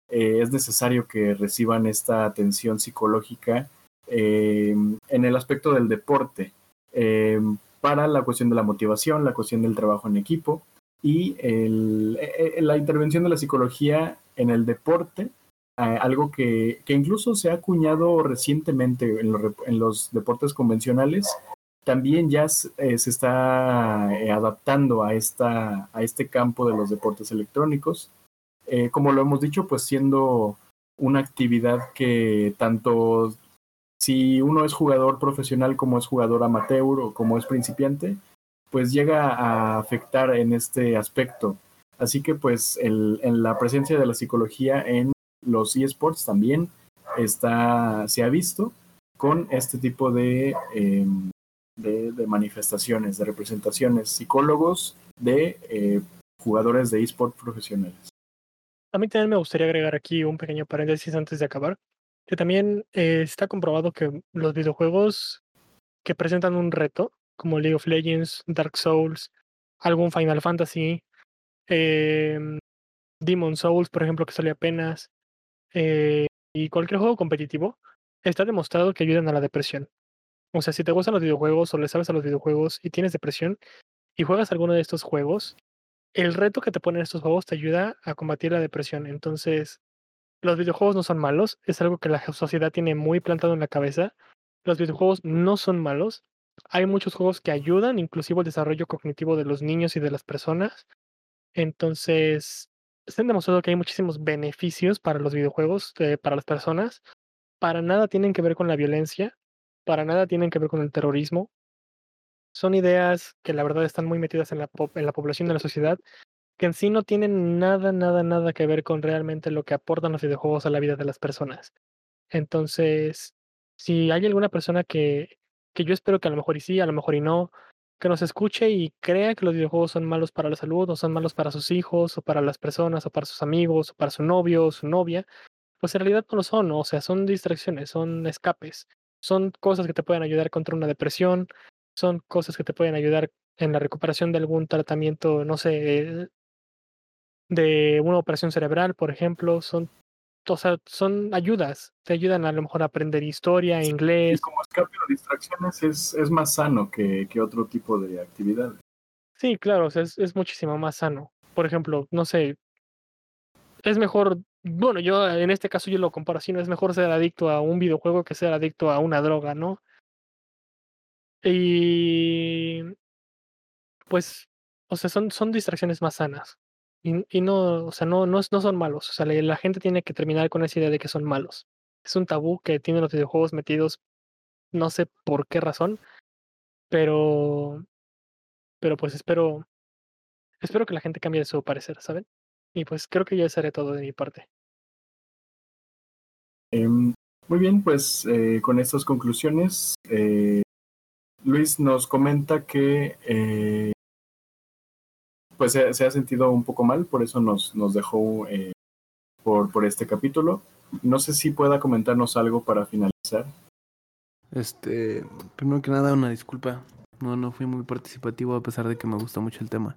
eh, es necesario que reciban esta atención psicológica eh, en el aspecto del deporte, eh, para la cuestión de la motivación, la cuestión del trabajo en equipo y la intervención de la psicología en el deporte, algo que, que incluso se ha acuñado recientemente en los, en los deportes convencionales, también ya se está adaptando a, esta, a este campo de los deportes electrónicos eh, como lo hemos dicho, pues siendo una actividad que tanto si uno es jugador profesional como es jugador amateur o como es principiante, pues llega a afectar en este aspecto. Así que pues el, en la presencia de la psicología en los eSports también está, se ha visto con este tipo de, de manifestaciones, de representaciones, psicólogos de eh, jugadores de eSports profesionales. A mí también me gustaría agregar aquí un pequeño paréntesis antes de acabar, que también eh, está comprobado que los videojuegos que presentan un reto, como League of Legends, Dark Souls, algún Final Fantasy, em, Demon Souls, por ejemplo, que salió apenas, eh, y cualquier juego competitivo, está demostrado que ayudan a la depresión. O sea, si te gustan los videojuegos o le sabes a los videojuegos y tienes depresión y juegas alguno de estos juegos, el reto que te ponen estos juegos te ayuda a combatir la depresión. Entonces, los videojuegos no son malos, es algo que la sociedad tiene muy plantado en la cabeza. Los videojuegos no son malos. Hay muchos juegos que ayudan, inclusive el desarrollo cognitivo de los niños y de las personas. Entonces, se han demostrado que hay muchísimos beneficios para los videojuegos, eh, para las personas. Para nada tienen que ver con la violencia, para nada tienen que ver con el terrorismo. Son ideas que la verdad están muy metidas en la, en la población de la sociedad, que en sí no tienen nada, nada, nada que ver con realmente lo que aportan los videojuegos a la vida de las personas. Entonces, si hay alguna persona que, que yo espero que a lo mejor y sí, a lo mejor y no, que nos escuche y crea que los videojuegos son malos para la salud, o son malos para sus hijos, o para las personas, o para sus amigos, o para su novio, o su novia, pues en realidad no lo son, o sea, son distracciones, son escapes, son cosas que te pueden ayudar contra una depresión, son cosas que te pueden ayudar en la recuperación de algún tratamiento, no sé, de una operación cerebral, por ejemplo, son, o sea, son ayudas, te ayudan a lo mejor a aprender historia, inglés. como escape o distracciones es, es más sano que, que otro tipo de actividad. Sí, claro, o sea, es, es muchísimo más sano. Por ejemplo, no sé, es mejor, bueno, yo en este caso yo lo comparo así, no es mejor ser adicto a un videojuego que ser adicto a una droga, ¿no? Y pues, o sea, son, son distracciones más sanas. Y, no, o sea, no, no, no son malos. O sea, la, gente tiene que terminar con esa idea de que son malos. Es un tabú que tienen los videojuegos metidos, no sé por qué razón, pero, pero pues espero, espero que la gente cambie su parecer, ¿saben? Y pues creo que ya seré todo de mi parte. Em, muy bien, pues eh, con estas conclusiones, eh, Luis nos comenta que eh, pues se, se ha sentido un poco mal, por eso nos, nos dejó eh, por, por este capítulo. No sé si pueda comentarnos algo para finalizar. Este, primero que nada, una disculpa. No, no fui muy participativo a pesar de que me gusta mucho el tema.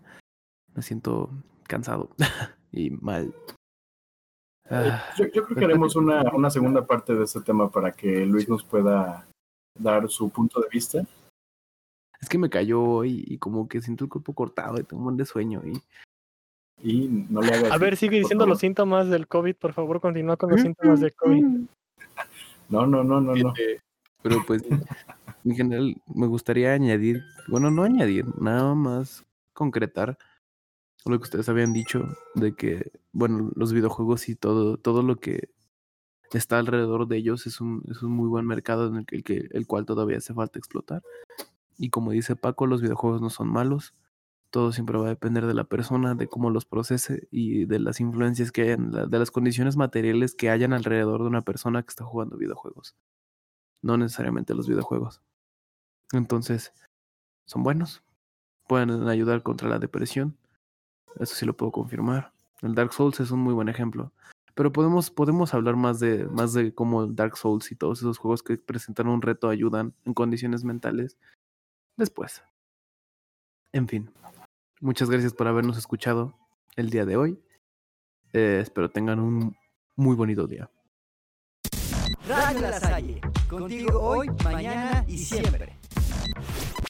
Me siento cansado y mal. Eh, Ah, yo, yo creo que haremos una, una segunda parte de este tema para que Luis nos pueda dar su punto de vista. Es que me cayó hoy y como que siento el cuerpo cortado y tengo un buen de sueño y Y no le hagas. A ver, sigue diciendo los síntomas del COVID, por favor, continúa con los síntomas del COVID. No, no, no, no, no. Este, Pero pues, en general, me gustaría añadir, bueno, no añadir, nada más concretar lo que ustedes habían dicho de que, bueno, los videojuegos y todo, todo lo que está alrededor de ellos es un, es un muy buen mercado en el que, el que- el cual todavía hace falta explotar. Y como dice Paco, los videojuegos no son malos. Todo siempre va a depender de la persona, de cómo los procese y de las influencias que hayan, de las condiciones materiales que hayan alrededor de una persona que está jugando videojuegos no necesariamente los videojuegos. Entonces, son buenos. Pueden ayudar contra la depresión. Eso sí lo puedo confirmar. El Dark Souls es un muy buen ejemplo. Pero podemos, podemos hablar más de, más de cómo Dark Souls y todos esos juegos que presentan un reto ayudan en condiciones mentales después. En fin, muchas gracias por habernos escuchado el día de hoy. Eh, espero tengan un muy bonito día.